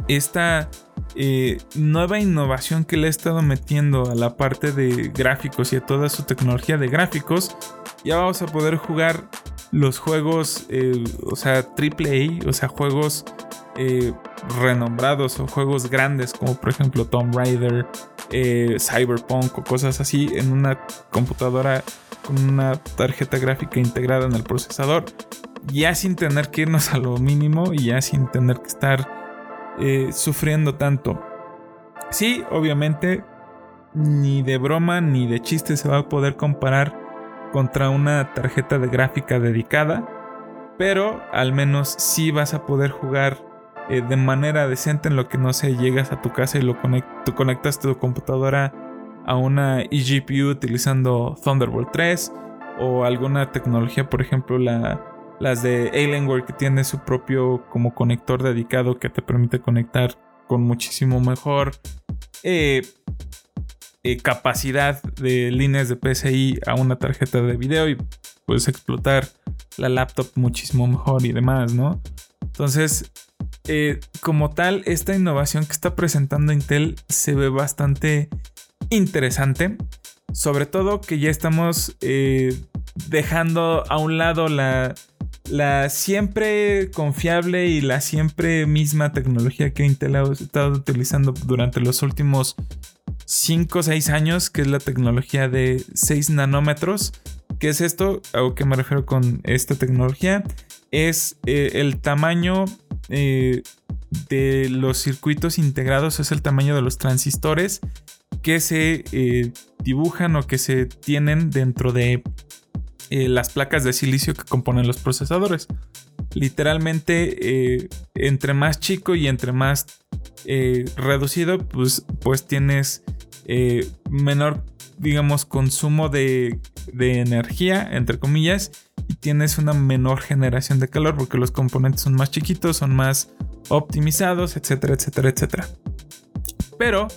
esta eh, nueva innovación que le ha estado metiendo a la parte de gráficos y a toda su tecnología de gráficos, ya vamos a poder jugar los juegos, eh, o sea, AAA, o sea, juegos eh, renombrados o juegos grandes como por ejemplo Tomb Raider, Cyberpunk o cosas así en una computadora con una tarjeta gráfica integrada en el procesador, ya sin tener que irnos a lo mínimo y ya sin tener que estar eh, sufriendo tanto. Sí, obviamente, ni de broma ni de chiste se va a poder comparar contra una tarjeta de gráfica dedicada, pero al menos sí vas a poder jugar eh, de manera decente en lo que no sé, llegas a tu casa y lo conectas tu computadora a una eGPU utilizando Thunderbolt 3 o alguna tecnología, por ejemplo, la las de Alienware que tiene su propio como conector dedicado que te permite conectar con muchísimo mejor eh, eh, capacidad de líneas de PCI a una tarjeta de video y puedes explotar la laptop muchísimo mejor y demás, ¿no? Entonces, eh, como tal, esta innovación que está presentando Intel se ve bastante interesante. Sobre todo que ya estamos dejando a un lado la, la siempre confiable y la siempre misma tecnología que Intel ha estado utilizando durante los últimos 5 o 6 años, que es la tecnología de 6 nanómetros. ¿Qué es esto? ¿A qué me refiero con esta tecnología? Es eh, el tamaño eh, de los circuitos integrados, es el tamaño de los transistores que se eh, dibujan o que se tienen dentro de eh, las placas de silicio que componen los procesadores. Literalmente, eh, entre más chico y entre más eh, reducido, pues, pues tienes menor, digamos, consumo de, de energía, entre comillas, y tienes una menor generación de calor porque los componentes son más chiquitos, son más optimizados, etcétera, etcétera, etcétera. Pero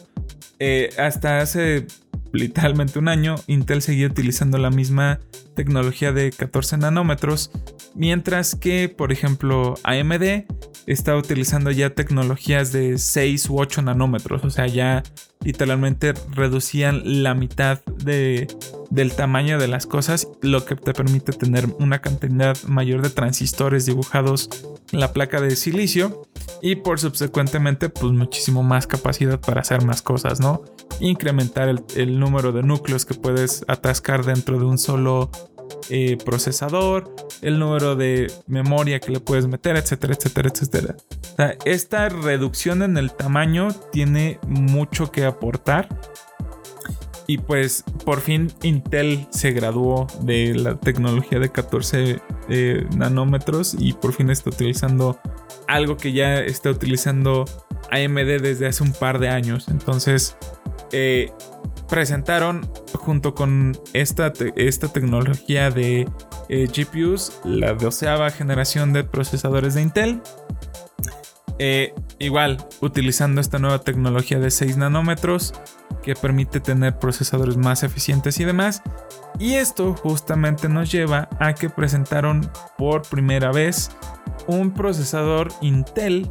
hasta hace literalmente un año, Intel seguía utilizando la misma tecnología de 14 nanómetros, mientras que, por ejemplo, AMD está utilizando ya tecnologías de 6 u 8 nanómetros, o sea, ya literalmente reducían la mitad de, del tamaño de las cosas, lo que te permite tener una cantidad mayor de transistores dibujados en la placa de silicio y por subsecuentemente pues muchísimo más capacidad para hacer más cosas, ¿no? Incrementar el, número de núcleos que puedes atascar dentro de un solo eh, procesador, el número de memoria que le puedes meter, etcétera, etcétera, etcétera. esta reducción en el tamaño tiene mucho que aportar. Y pues por fin Intel se graduó de la tecnología de 14 eh, nanómetros y por fin está utilizando algo que ya está utilizando AMD desde hace un par de años. Entonces, eh, presentaron junto con esta, esta tecnología de eh, GPUs la doceava generación de procesadores de Intel. Eh, igual, utilizando esta nueva tecnología de 6 nanómetros que permite tener procesadores más eficientes y demás. Y esto justamente nos lleva a que presentaron por primera vez un procesador Intel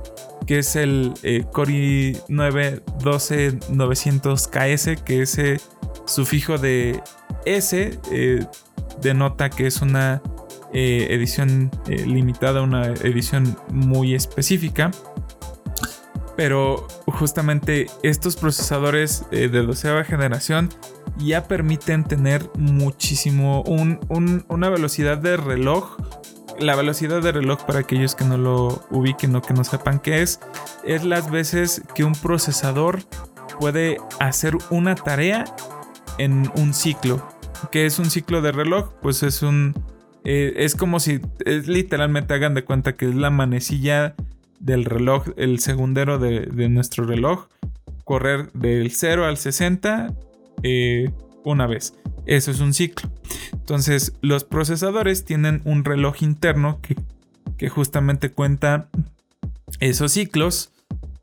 que es el eh, Core i9 12900KS, que ese sufijo de S eh, denota que es una eh, edición limitada, una edición muy específica. Pero justamente estos procesadores de doceava generación ya permiten tener muchísimo, una velocidad de reloj la velocidad de reloj, para aquellos que no lo ubiquen o que no sepan qué es, es las veces que un procesador puede hacer una tarea en un ciclo. ¿Qué es un ciclo de reloj? Pues es un. Eh, es como si es, literalmente hagan de cuenta que es la manecilla del reloj, el segundero de, nuestro reloj. Correr del 0 al 60 eh, una vez. Eso es un ciclo. Entonces, los procesadores tienen un reloj interno que, justamente cuenta esos ciclos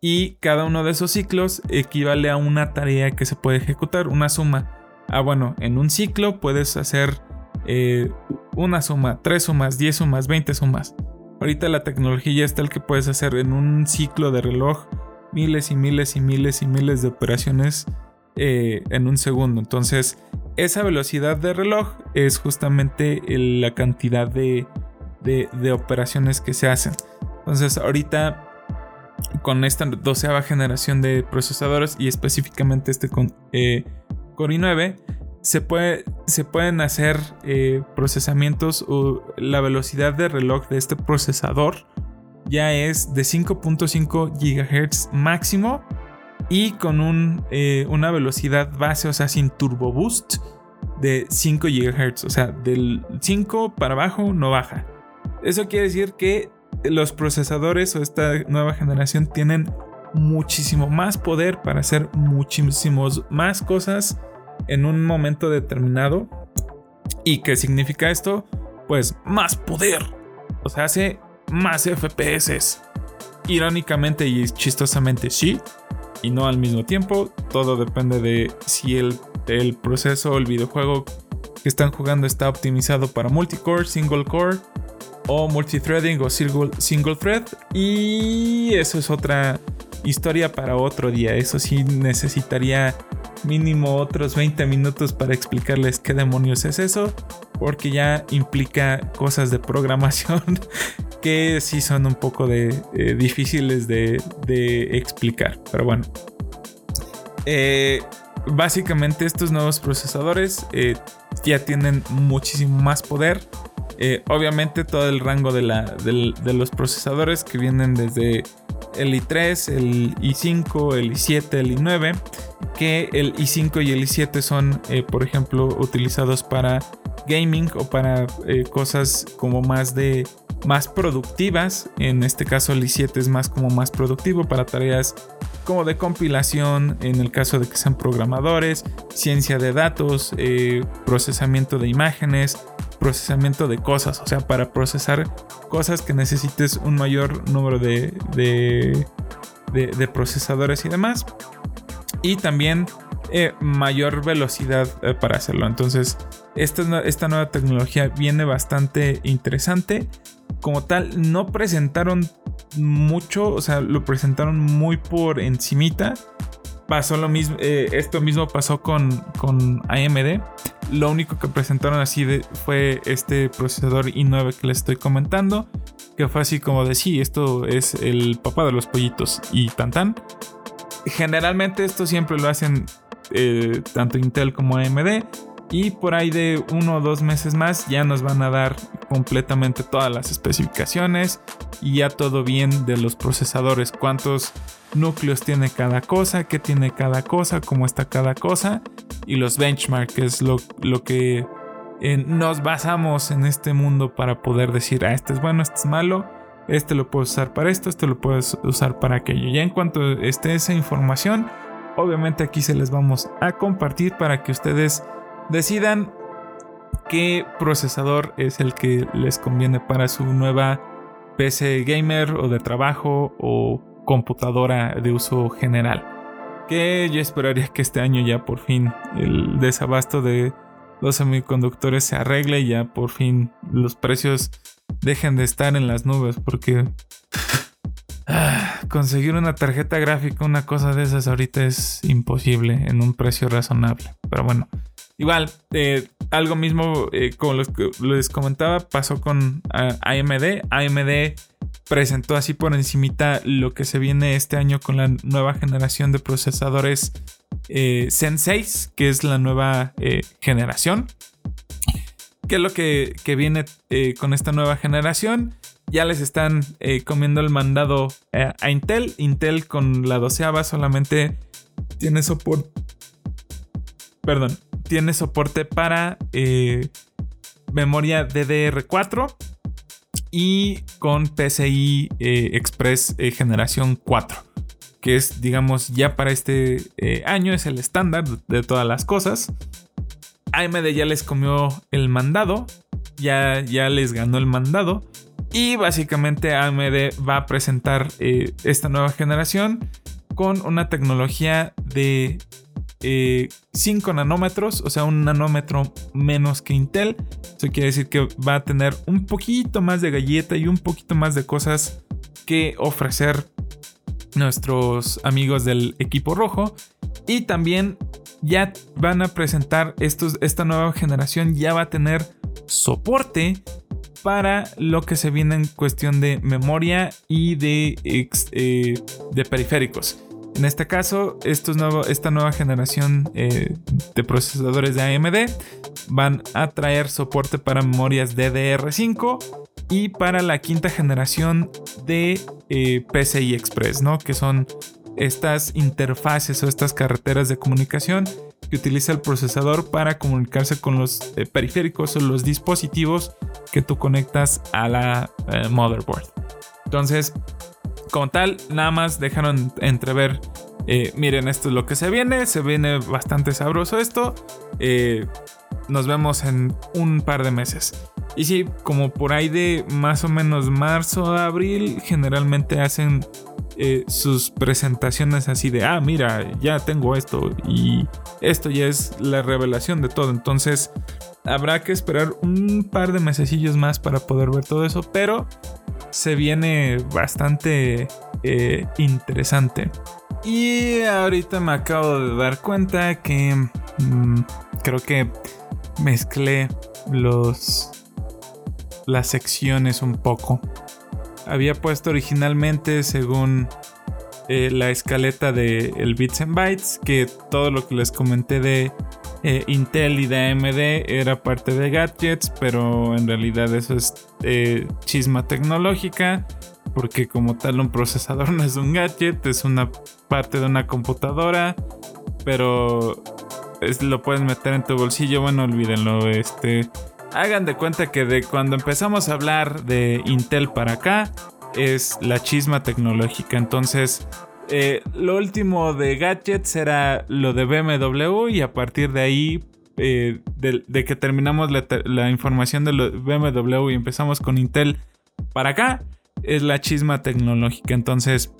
y cada uno de esos ciclos equivale a una tarea que se puede ejecutar, una suma. Ah, bueno, en un ciclo puedes hacer eh, una suma, tres sumas, diez sumas, veinte sumas. Ahorita la tecnología está el que puedes hacer en un ciclo de reloj miles y miles y miles y miles de operaciones eh, en un segundo. Entonces, esa velocidad de reloj es justamente la cantidad de, operaciones que se hacen. Entonces, ahorita con esta doceava generación de procesadores y específicamente este con eh, Core i9, se, puede, se pueden hacer eh, procesamientos o la velocidad de reloj de este procesador ya es de 5.5 GHz máximo y con un, eh, una velocidad base, o sea, sin turbo boost de 5 GHz. O sea, del 5 para abajo no baja. Eso quiere decir que los procesadores o esta nueva generación tienen muchísimo más poder para hacer muchísimos más cosas en un momento determinado. ¿Y qué significa esto? Pues más poder. O sea, hace más FPS. Irónicamente y chistosamente sí, y no al mismo tiempo. Todo depende de si el, el proceso o el videojuego que están jugando está optimizado para multicore, single core o multithreading o single, single thread. Y eso es otra historia para otro día. Eso sí necesitaría mínimo otros 20 minutos para explicarles qué demonios es eso. Porque ya implica cosas de programación que sí son un poco de, eh, difíciles de, explicar. Pero bueno. Eh, básicamente estos nuevos procesadores eh, ya tienen muchísimo más poder. Obviamente todo el rango de, los procesadores que vienen desde el i3, el i5, el i7, el i9, que el i5 y el i7 son, por ejemplo, utilizados para gaming o para cosas como más de más productivas. En este caso el i7 es más como más productivo para tareas como de compilación, en el caso de que sean programadores, ciencia de datos, eh, procesamiento de imágenes, procesamiento de cosas, o sea, para procesar cosas que necesites un mayor número de, de, procesadores y demás. Y también eh, mayor velocidad eh, para hacerlo. Entonces, esta, esta nueva tecnología viene bastante interesante como tal no presentaron mucho, o sea, lo presentaron muy por encimita. Pasó lo mismo, eh, esto mismo pasó con, con AMD. Lo único que presentaron así de, fue este procesador i9 que les estoy comentando, que fue así como de sí, esto es el papá de los pollitos y tan tan. Generalmente esto siempre lo hacen eh, tanto Intel como AMD y por ahí de uno o dos meses más ya nos van a dar completamente todas las especificaciones y ya todo bien de los procesadores, cuántos núcleos tiene cada cosa, qué tiene cada cosa, cómo está cada cosa y los benchmarks, es lo, que eh, nos basamos en este mundo para poder decir, ah, este es bueno, este es malo, este lo puedes usar para esto, este lo puedes usar para aquello. Ya en cuanto esté esa información, obviamente aquí se les vamos a compartir para que ustedes decidan qué procesador es el que les conviene para su nueva PC gamer o de trabajo o computadora de uso general. Que yo esperaría que este año ya por fin el desabasto de los semiconductores se arregle y ya por fin los precios dejen de estar en las nubes porque ah, conseguir una tarjeta gráfica, una cosa de esas ahorita es imposible en un precio razonable. Pero bueno, Igual, eh, algo mismo eh, como les comentaba, pasó con AMD. AMD presentó así por encimita lo que se viene este año con la nueva generación de procesadores eh, Zen 6, que es la nueva generación. ¿Qué es lo que, que viene con esta nueva generación? Ya les están comiendo el mandado a Intel. Intel con la doceava solamente tiene soporte. Perdón, tiene soporte para eh, memoria DDR4 y con PCI eh, Express eh, generación 4, que es, digamos, ya para este año es el estándar de todas las cosas. AMD ya les comió el mandado, ya, ya les ganó el mandado. Y básicamente AMD va a presentar esta nueva generación con una tecnología de 5 nanómetros, o sea, un nanómetro menos que Intel. Eso quiere decir que va a tener un poquito más de galleta y un poquito más de cosas que ofrecer nuestros amigos del equipo rojo. Y también ya van a presentar estos, esta nueva generación, ya va a tener soporte para lo que se viene en cuestión de memoria y de, eh, de periféricos. En este caso, esta nueva generación eh, de procesadores de AMD van a traer soporte para memorias DDR5 y para la quinta generación de eh, PCI Express, ¿no? Que son estas interfaces o estas carreteras de comunicación que utiliza el procesador para comunicarse con los eh, periféricos o los dispositivos que tú conectas a la motherboard. Entonces, como tal, nada más dejaron entrever, eh, miren, esto es lo que se viene, se viene bastante sabroso esto, eh, nos vemos en un par de meses. Y sí, como por ahí de más o menos marzo a abril, generalmente hacen eh, sus presentaciones así de, ah, mira, ya tengo esto y esto ya es la revelación de todo. Entonces, habrá que esperar un par de mesecillos más para poder ver todo eso, pero se viene bastante eh, interesante. Y ahorita me acabo de dar cuenta que mm, creo que mezclé los las secciones un poco. Había puesto originalmente según eh, la escaleta de el Bits and Bytes que todo lo que les comenté de eh, Intel y de AMD era parte de gadgets, pero en realidad eso es eh, chisma tecnológica, porque como tal un procesador no es un gadget, es una parte de una computadora, pero lo puedes meter en tu bolsillo, bueno, olvídenlo, este... Hagan de cuenta que de cuando empezamos a hablar de Intel para acá, es la chisma tecnológica. Entonces, eh, lo último de gadgets era lo de BMW y a partir de ahí, eh, de, que terminamos la, información de BMW y empezamos con Intel para acá, es la chisma tecnológica. Entonces,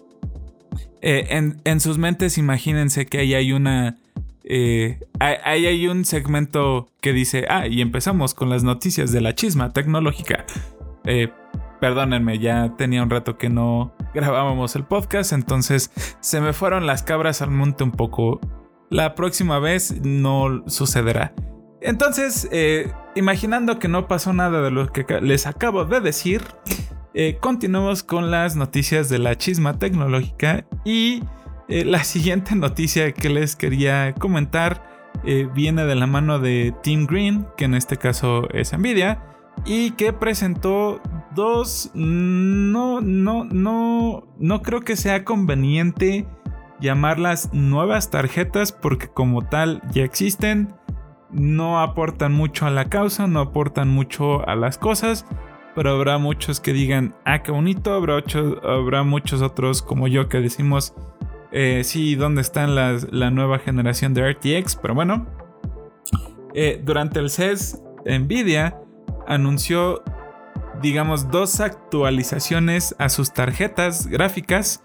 eh, en, sus mentes imagínense que ahí hay una... ahí hay un segmento que dice, ah, y empezamos con las noticias de la chisma tecnológica. Perdónenme, ya tenía un rato que no grabábamos el podcast, entonces se me fueron las cabras al monte un poco. La próxima vez no sucederá. Entonces, eh, imaginando que no pasó nada de lo que les acabo de decir, eh, continuamos con las noticias de la chisma tecnológica y eh, la siguiente noticia que les quería comentar viene de la mano de Team Green, que en este caso es Nvidia y que presentó dos no no no no creo que sea conveniente llamarlas nuevas tarjetas porque como tal ya existen no aportan mucho a la causa no aportan mucho a las cosas pero habrá muchos que digan ah qué bonito habrá, habrá muchos otros como yo que decimos eh, sí dónde está la nueva generación de RTX pero bueno eh, durante el CES Nvidia anunció, digamos, dos actualizaciones a sus tarjetas gráficas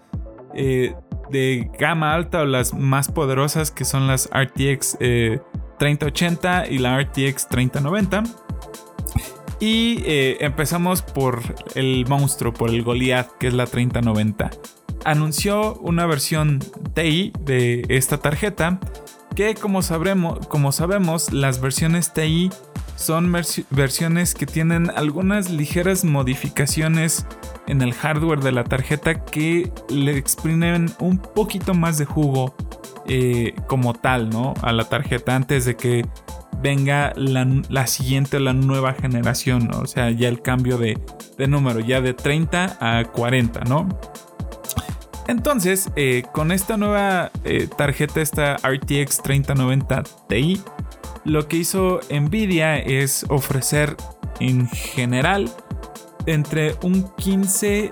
eh, de gama alta o las más poderosas que son las RTX 3080 eh, y la RTX 3090. Y eh, empezamos por el monstruo, por el Goliath, que es la 3090. Anunció una versión TI de esta tarjeta que como, sabremos, como sabemos las versiones TI son versiones que tienen algunas ligeras modificaciones en el hardware de la tarjeta que le exprimen un poquito más de jugo eh, como tal, ¿no? A la tarjeta antes de que venga la, siguiente, la nueva generación, O sea, ya el cambio de, número, ya de 30 a 40, ¿no? Entonces, eh, con esta nueva eh, tarjeta, esta RTX 3090 Ti, lo que hizo Nvidia es ofrecer en general entre un 15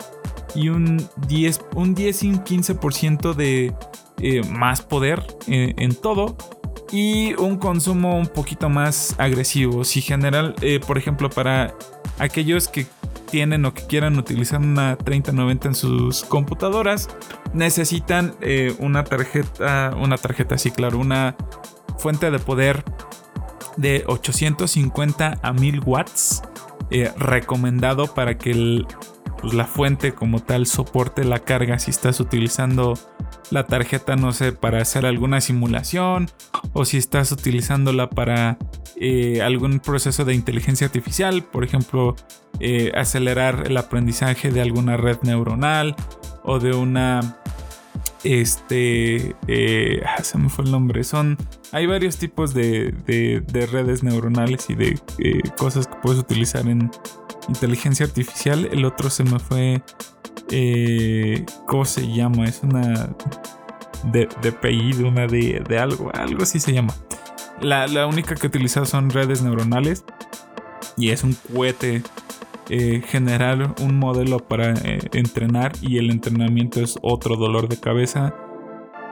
y un 10, un 10 y un 15% de eh, más poder en, todo, y un consumo un poquito más agresivo. Si general, eh, por ejemplo, para aquellos que tienen o que quieran utilizar una 3090 en sus computadoras, necesitan eh, una tarjeta, una tarjeta, sí, claro, una fuente de poder de 850 a 1000 watts, eh, recomendado para que el, pues, la fuente como tal soporte la carga si estás utilizando la tarjeta, no sé, para hacer alguna simulación o si estás utilizándola para eh, algún proceso de inteligencia artificial, por ejemplo, eh, acelerar el aprendizaje de alguna red neuronal o de una este eh, ah, se me fue el nombre son hay varios tipos de, de redes neuronales y de cosas que puedes utilizar en inteligencia artificial. El otro se me fue. Eh, ¿Cómo se llama? Es una. De, de de una de, de, algo. Algo así se llama. La, única que he utilizado son redes neuronales. Y es un cohete eh, generar un modelo para eh, entrenar. Y el entrenamiento es otro dolor de cabeza.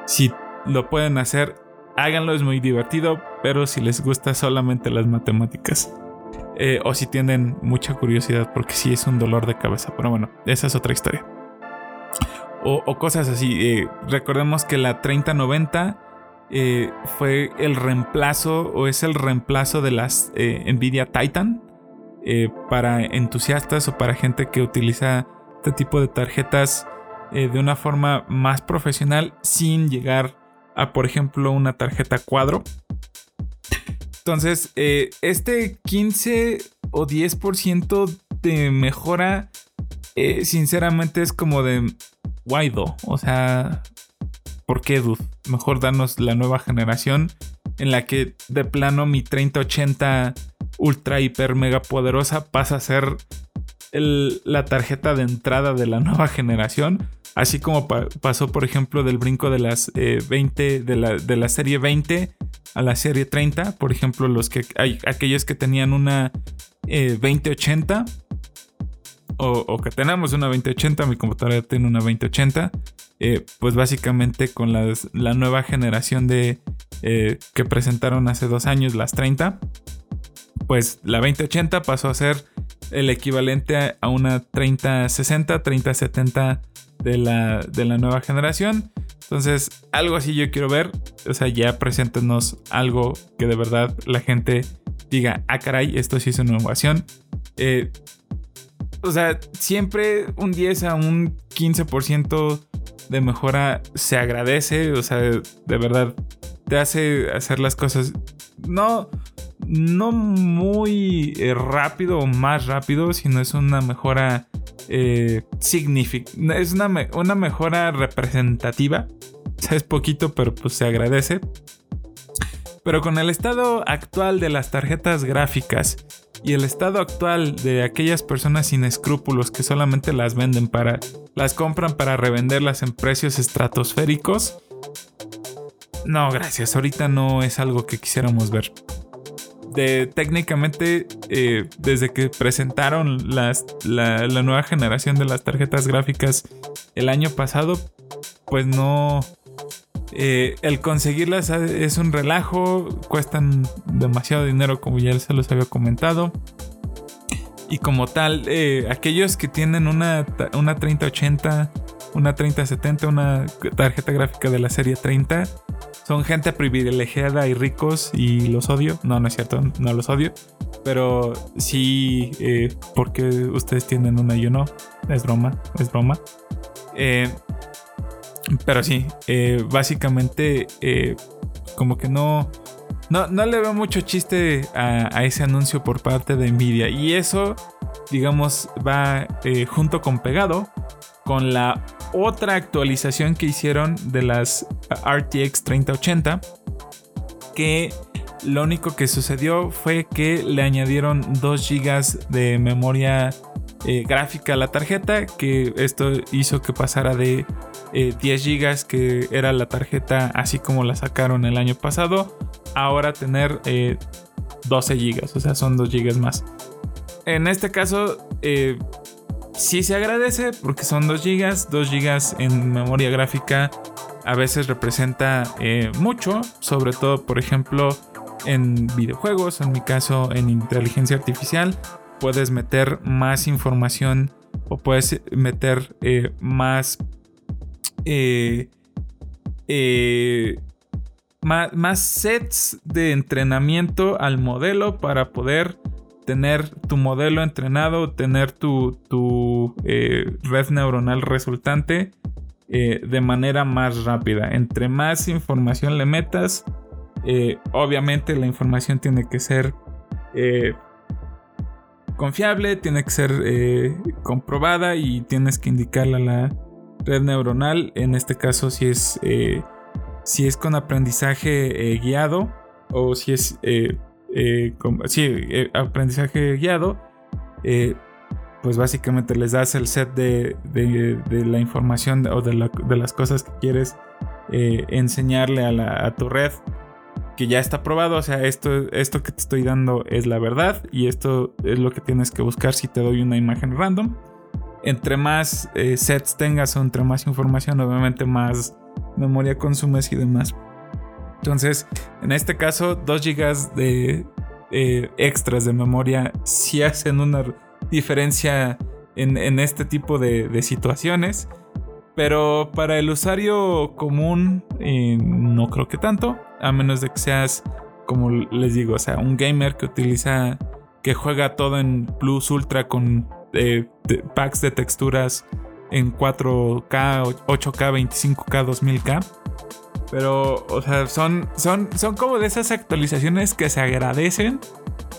Si lo pueden hacer, háganlo, es muy divertido. Pero si les gusta solamente las matemáticas. Eh, o si tienen mucha curiosidad, porque sí es un dolor de cabeza. Pero bueno, esa es otra historia. O, cosas así. Recordemos que la 3090 eh, fue el reemplazo o es el reemplazo de las Nvidia Titan para entusiastas o para gente que utiliza este tipo de tarjetas de una forma más profesional sin llegar a, por ejemplo, una tarjeta cuadro. Entonces, eh, este 15 o 10% de mejora, eh, sinceramente es como de guaido. O sea, ¿por qué, dude? Mejor danos la nueva generación en la que de plano mi 3080 ultra hiper mega poderosa pasa a ser la tarjeta de entrada de la nueva generación. Así como pasó, por ejemplo, del brinco de las 20, eh, de la, de la serie 20 a la serie 30. Por ejemplo, los que hay aquellos que tenían una 2080 eh, o, que tenemos una 2080, mi computadora tiene una 2080. Eh, pues básicamente con la nueva generación de eh, que presentaron hace dos años, las 30, pues la 2080 pasó a ser el equivalente a una 3060, 3070 de la, de la nueva generación. Entonces, algo así yo quiero ver. O sea, ya preséntenos algo que de verdad la gente diga, ah, caray, esto sí es una innovación. Eh, o sea, siempre un 10 a un 15% de mejora se agradece. O sea, de verdad, te hace hacer las cosas. No, no muy eh, rápido o más rápido, sino es una mejora eh, Es una, una, mejora representativa. es poquito, pero pues se agradece. Pero con el estado actual de las tarjetas gráficas y el estado actual de aquellas personas sin escrúpulos que solamente las venden para. las compran para revenderlas en precios estratosféricos. No, gracias. Ahorita no es algo que quisiéramos ver técnicamente eh, desde que presentaron la, nueva generación de las tarjetas gráficas el año pasado, pues no... Eh, el conseguirlas es un relajo, cuestan demasiado dinero como ya se los había comentado. Y como tal, eh, aquellos que tienen una, una 3080, una 3070, una tarjeta gráfica de la serie 30, son gente privilegiada y ricos y los odio. No, no es cierto, no los odio. Pero sí, eh, porque ustedes tienen una y yo. Es broma, es broma. Eh, pero sí, eh, básicamente como que no, no, no le veo mucho chiste a, a, ese anuncio por parte de Nvidia. Y eso, digamos, va junto con pegado con la otra actualización que hicieron de las RTX 3080 que lo único que sucedió fue que le añadieron 2 GB de memoria eh, gráfica a la tarjeta que esto hizo que pasara de 10 eh, GB que era la tarjeta así como la sacaron el año pasado ahora tener 12 eh, GB o sea son 2 GB más. En este caso sí se agradece porque son 2 GB, 2 GB en memoria gráfica a veces representa eh, mucho, sobre todo, por ejemplo, en videojuegos, en mi caso en inteligencia artificial, puedes meter más información o puedes meter eh, más, eh, más, más sets de entrenamiento al modelo para poder tener tu modelo entrenado, tener tu, tu red neuronal resultante eh, de manera más rápida. Entre más información le metas, eh, obviamente la información tiene que ser eh, confiable, tiene que ser comprobada y tienes que indicarle a la red neuronal. En este caso, si es, si es con aprendizaje guiado o si es aprendizaje guiado pues básicamente les das el set de, la información o de, las cosas que quieres eh, enseñarle a, tu red que ya está probado, o sea, esto, esto que te estoy dando es la verdad y esto es lo que tienes que buscar si te doy una imagen random. Entre más eh, sets tengas o entre más información, obviamente más memoria consumes y demás. Entonces, en este caso, 2 GB de eh, extras de memoria si hacen una diferencia en, este tipo de, situaciones. Pero para el usuario común eh, no creo que tanto. A menos de que seas, como les digo, o sea, un gamer que utiliza, que juega todo en Plus Ultra con eh, packs de texturas en 4K, 8K, 25K, 2000K. Pero, o sea, son, son, son como de esas actualizaciones que se agradecen.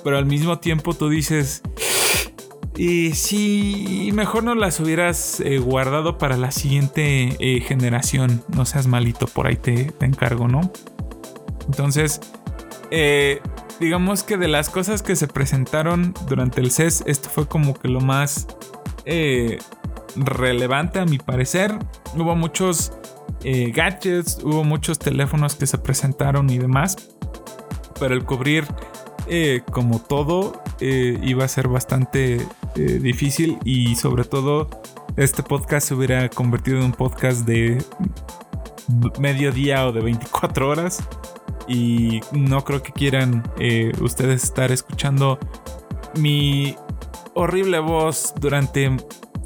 Pero al mismo tiempo tú dices, y si mejor no las hubieras eh, guardado para la siguiente eh, generación, no seas malito, por ahí te, encargo, ¿no? Entonces, eh, digamos que de las cosas que se presentaron durante el CES, esto fue como que lo más relevante a mi parecer. Hubo muchos gadgets, hubo muchos teléfonos que se presentaron y demás, pero el cubrir como todo iba a ser bastante eh, difícil y sobre todo este podcast se hubiera convertido en un podcast de mediodía o de 24 horas y no creo que quieran eh, ustedes estar escuchando mi horrible voz durante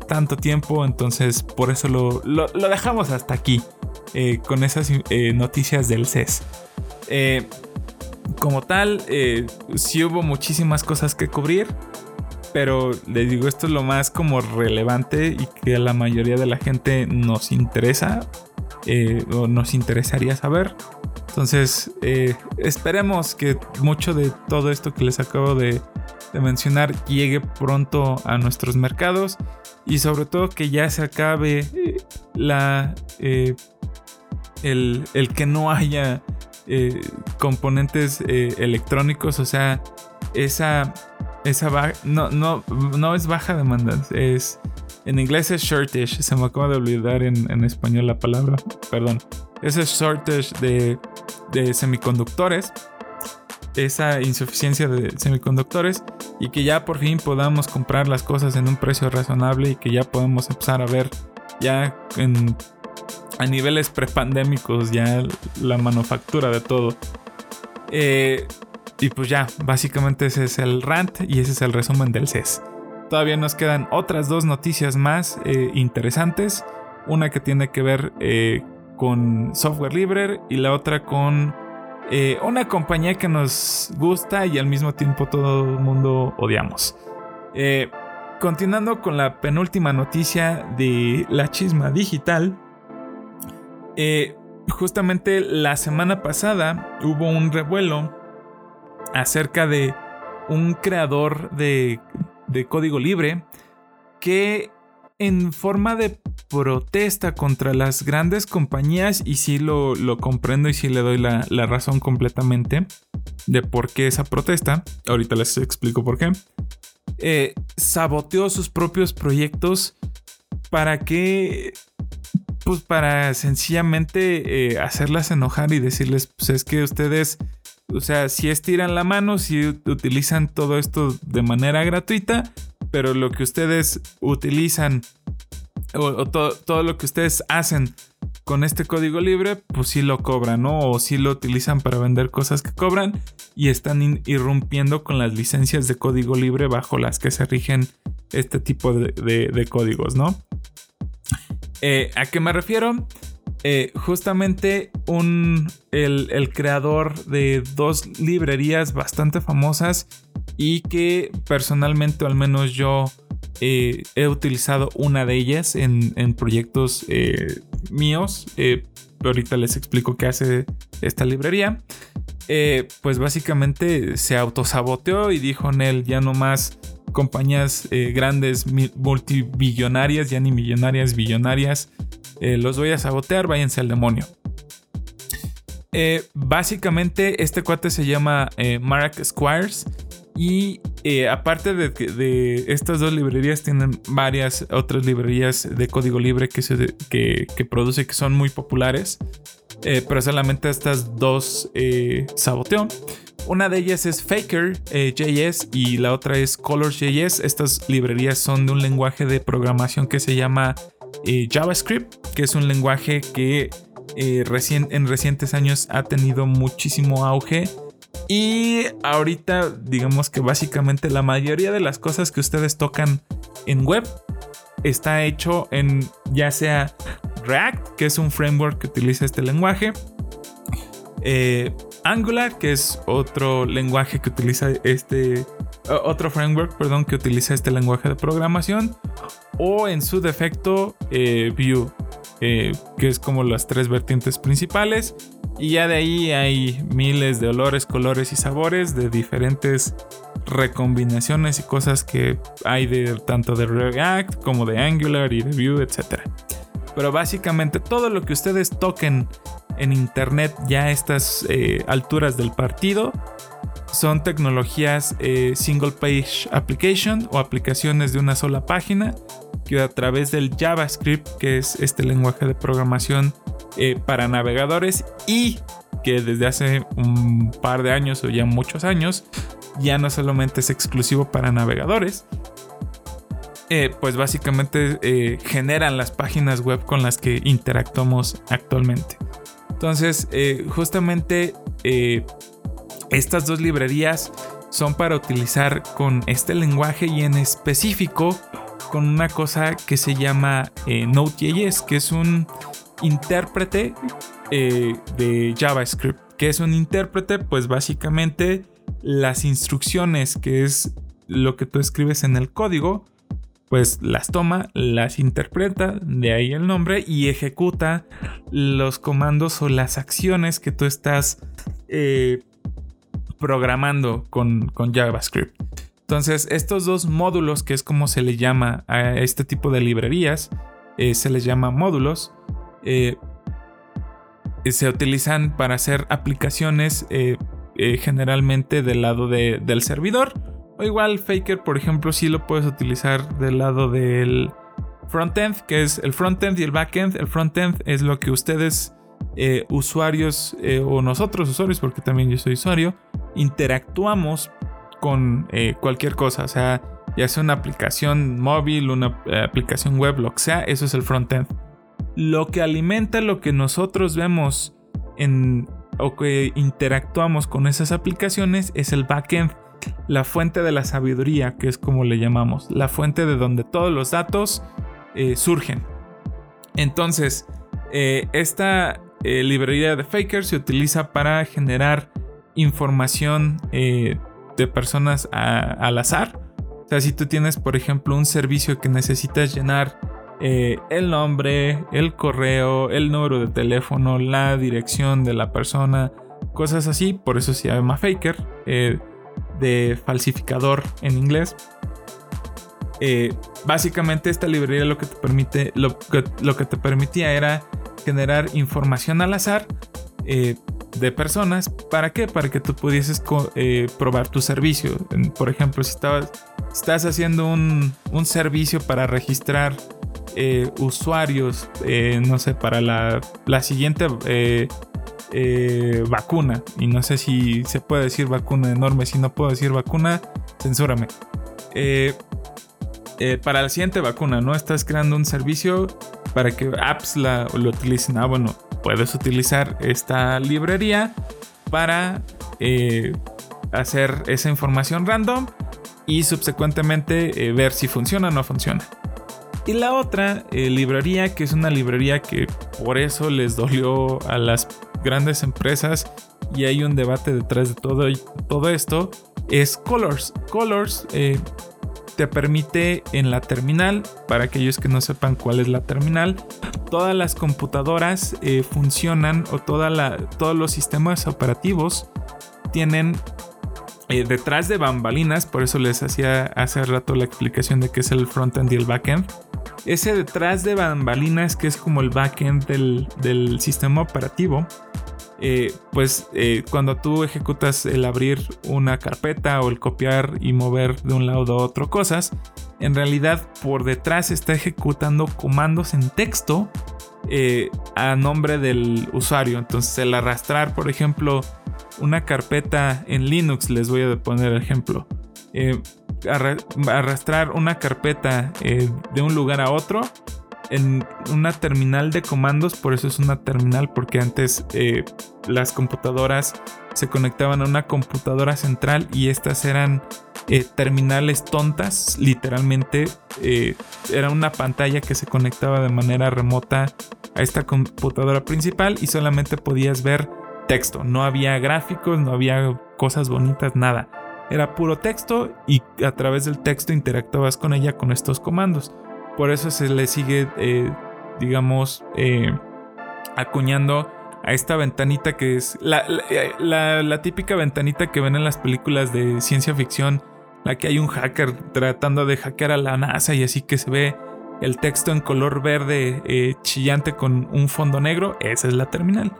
tanto tiempo entonces por eso lo, dejamos hasta aquí eh, con esas noticias del CES como tal si hubo muchísimas cosas que cubrir pero les digo, esto es lo más como relevante y que a la mayoría de la gente nos interesa eh, o nos interesaría saber. Entonces, eh, esperemos que mucho de todo esto que les acabo de, mencionar llegue pronto a nuestros mercados y sobre todo que ya se acabe eh, la, el, el, que no haya componentes electrónicos, o sea, esa esa no, no, no es baja demanda, es en inglés es shortage, se me acaba de olvidar en, español la palabra, perdón. Ese shortage de, semiconductores, esa insuficiencia de semiconductores y que ya por fin podamos comprar las cosas en un precio razonable y que ya podemos empezar a ver ya a niveles prepandémicos ya la manufactura de todo. Eh, y pues ya, básicamente ese es el rant y ese es el resumen del CES. Todavía nos quedan otras dos noticias más eh, interesantes. Una que tiene que ver eh, con software libre y la otra con eh, una compañía que nos gusta y al mismo tiempo todo el mundo odiamos. continuando con la penúltima noticia de la chisma digital. justamente la semana pasada hubo un revuelo acerca de un creador de, código libre que en forma de protesta contra las grandes compañías, y sí lo, comprendo y sí le doy la, razón completamente de por qué esa protesta, ahorita les explico por qué, eh, saboteó sus propios proyectos para que, pues para sencillamente eh, hacerlas enojar y decirles, pues es que ustedes o sea, si estiran la mano, si utilizan todo esto de manera gratuita, pero lo que ustedes utilizan o, todo, lo que ustedes hacen con este código libre, pues sí lo cobran, ¿no? O sí lo utilizan para vender cosas que cobran y están irrumpiendo con las licencias de código libre bajo las que se rigen este tipo de, códigos, ¿no? Eh, ¿A qué me refiero? Eh, justamente un, el, creador de dos librerías bastante famosas y que personalmente, al menos yo, eh, he utilizado una de ellas en, proyectos eh, míos. ahorita les explico qué hace esta librería. pues básicamente se autosaboteó y dijo en él ya no más compañías grandes multibillonarias, ya ni millonarias, billonarias, eh, los voy a sabotear, váyanse al demonio. Eh, básicamente este cuate se llama eh, Mark Squires y aparte de, estas dos librerías tienen varias otras librerías de código libre que, se, que, que produce que son muy populares. Pero solamente estas dos saboteó. Una de ellas es Faker.js y la otra es Colors.js. Estas librerías son de un lenguaje de programación que se llama JavaScript, que es un lenguaje que eh, en recientes años ha tenido muchísimo auge. Y ahorita digamos que básicamente la mayoría de las cosas que ustedes tocan en web está hecho en ya sea React, que es un framework que utiliza este lenguaje, eh, Angular, que es otro lenguaje que utiliza este, otro framework, perdón, que utiliza este lenguaje de programación, o en su defecto eh, Vue, eh, que es como las tres vertientes principales. Y ya de ahí hay miles de olores, colores y sabores de diferentes recombinaciones y cosas que hay de tanto de React como de Angular y de Vue, etc. Pero básicamente todo lo que ustedes toquen en internet ya a estas eh, alturas del partido son tecnologías eh, single page application o aplicaciones de una sola página que a través del JavaScript, que es este lenguaje de programación eh, para navegadores y que desde hace un par de años o ya muchos años ya no solamente es exclusivo para navegadores, eh, pues básicamente generan las páginas web con las que interactuamos actualmente. Entonces, justamente estas dos librerías son para utilizar con este lenguaje y en específico con una cosa que se llama eh, Node.js, que es un intérprete eh, de JavaScript. Que es un intérprete? Pues básicamente las instrucciones, que es lo que tú escribes en el código, pues las toma, las interpreta, de ahí el nombre, y ejecuta los comandos o las acciones que tú estás eh, programando con, JavaScript. Entonces, estos dos módulos, que es como se le llama a este tipo de librerías, eh, se les llama módulos, eh, se utilizan para hacer aplicaciones eh, generalmente del lado del servidor. O igual Faker, por ejemplo, sí lo puedes utilizar del lado del frontend, que es el frontend y el backend. El frontend es lo que ustedes eh, usuarios eh, o nosotros usuarios, porque también yo soy usuario, interactuamos con eh, cualquier cosa, o sea, ya sea una aplicación móvil, una aplicación web, lo que sea, eso es el frontend. Lo que alimenta lo que nosotros vemos en o que interactuamos con esas aplicaciones es el backend, la fuente de la sabiduría, que es como le llamamos, la fuente de donde todos los datos surgen. Entonces, esta eh, librería de Faker se utiliza para generar información eh, de personas al azar. O sea, si tú tienes, por ejemplo, un servicio que necesitas llenar eh, el nombre, el correo, el número de teléfono, la dirección de la persona, cosas así, por eso se llama Faker, de falsificador en inglés. básicamente esta librería lo que te permite, lo que te permitía era generar información al azar eh, de personas. ¿Para qué? Para que tú pudieses eh, probar tu servicio. Por ejemplo, si estás haciendo un, servicio para registrar eh, usuarios, no sé, para la, la siguiente vacuna. Y no sé si se puede decir vacuna enorme. Si no puedo decir vacuna, censúrame. para la siguiente vacuna, ¿no? Estás creando un servicio para que apps la, lo utilicen. Ah, bueno, puedes utilizar esta librería para eh, hacer esa información random y subsecuentemente eh, ver si funciona o no funciona. Y la otra eh, librería, que es una librería que por eso les dolió a las grandes empresas y hay un debate detrás de todo, todo esto, es Colors. Colors te permite en la terminal, para aquellos que no sepan cuál es la terminal, todas las computadoras eh, funcionan o toda todos los sistemas operativos tienen eh, detrás de bambalinas, por eso les hacía hace rato la explicación de qué es el frontend y el backend. Ese detrás de bambalinas que es como el backend del, del sistema operativo, eh, pues eh, cuando tú ejecutas el abrir una carpeta o el copiar y mover de un lado a otro cosas, en realidad por detrás está ejecutando comandos en texto eh, a nombre del usuario. Entonces el arrastrar, por ejemplo, una carpeta en Linux, les voy a poner ejemplo. Arrastrar una carpeta de un lugar a otro en una terminal de comandos, por eso es una terminal, porque antes eh, las computadoras se conectaban a una computadora central y estas eran eh, terminales tontas, literalmente eh, era una pantalla que se conectaba de manera remota a esta computadora principal y solamente podías ver texto, no había gráficos, no había cosas bonitas, nada. Era puro texto y a través del texto interactuabas con ella con estos comandos. Por eso se le sigue, eh, digamos, eh, acuñando a esta ventanita que es eh, la, típica ventanita que ven en las películas de ciencia ficción, la que hay un hacker tratando de hackear a la NASA y así que se ve el texto en color verde chillante con un fondo negro, esa es la terminal.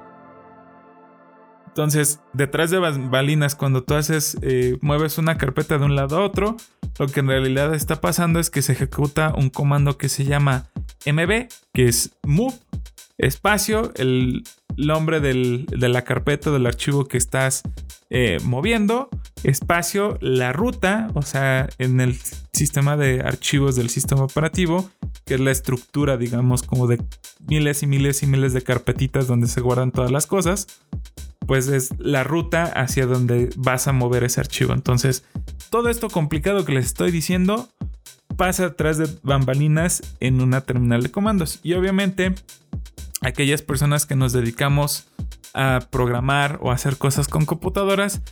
Entonces, detrás de balinas, cuando tú haces, eh, mueves una carpeta de un lado a otro, lo que en realidad está pasando es que se ejecuta un comando que se llama MB, que es move, espacio, el nombre de la carpeta del archivo que estás eh, moviendo, espacio, la ruta, o sea, en el sistema de archivos del sistema operativo, que es la estructura, digamos, como de miles y miles y miles de carpetitas donde se guardan todas las cosas pues es la ruta hacia donde vas a mover ese archivo. Entonces, todo esto complicado que les estoy diciendo pasa atrás de bambalinas en una terminal de comandos. Y obviamente, aquellas personas que nos dedicamos a programar o hacer cosas con computadoras,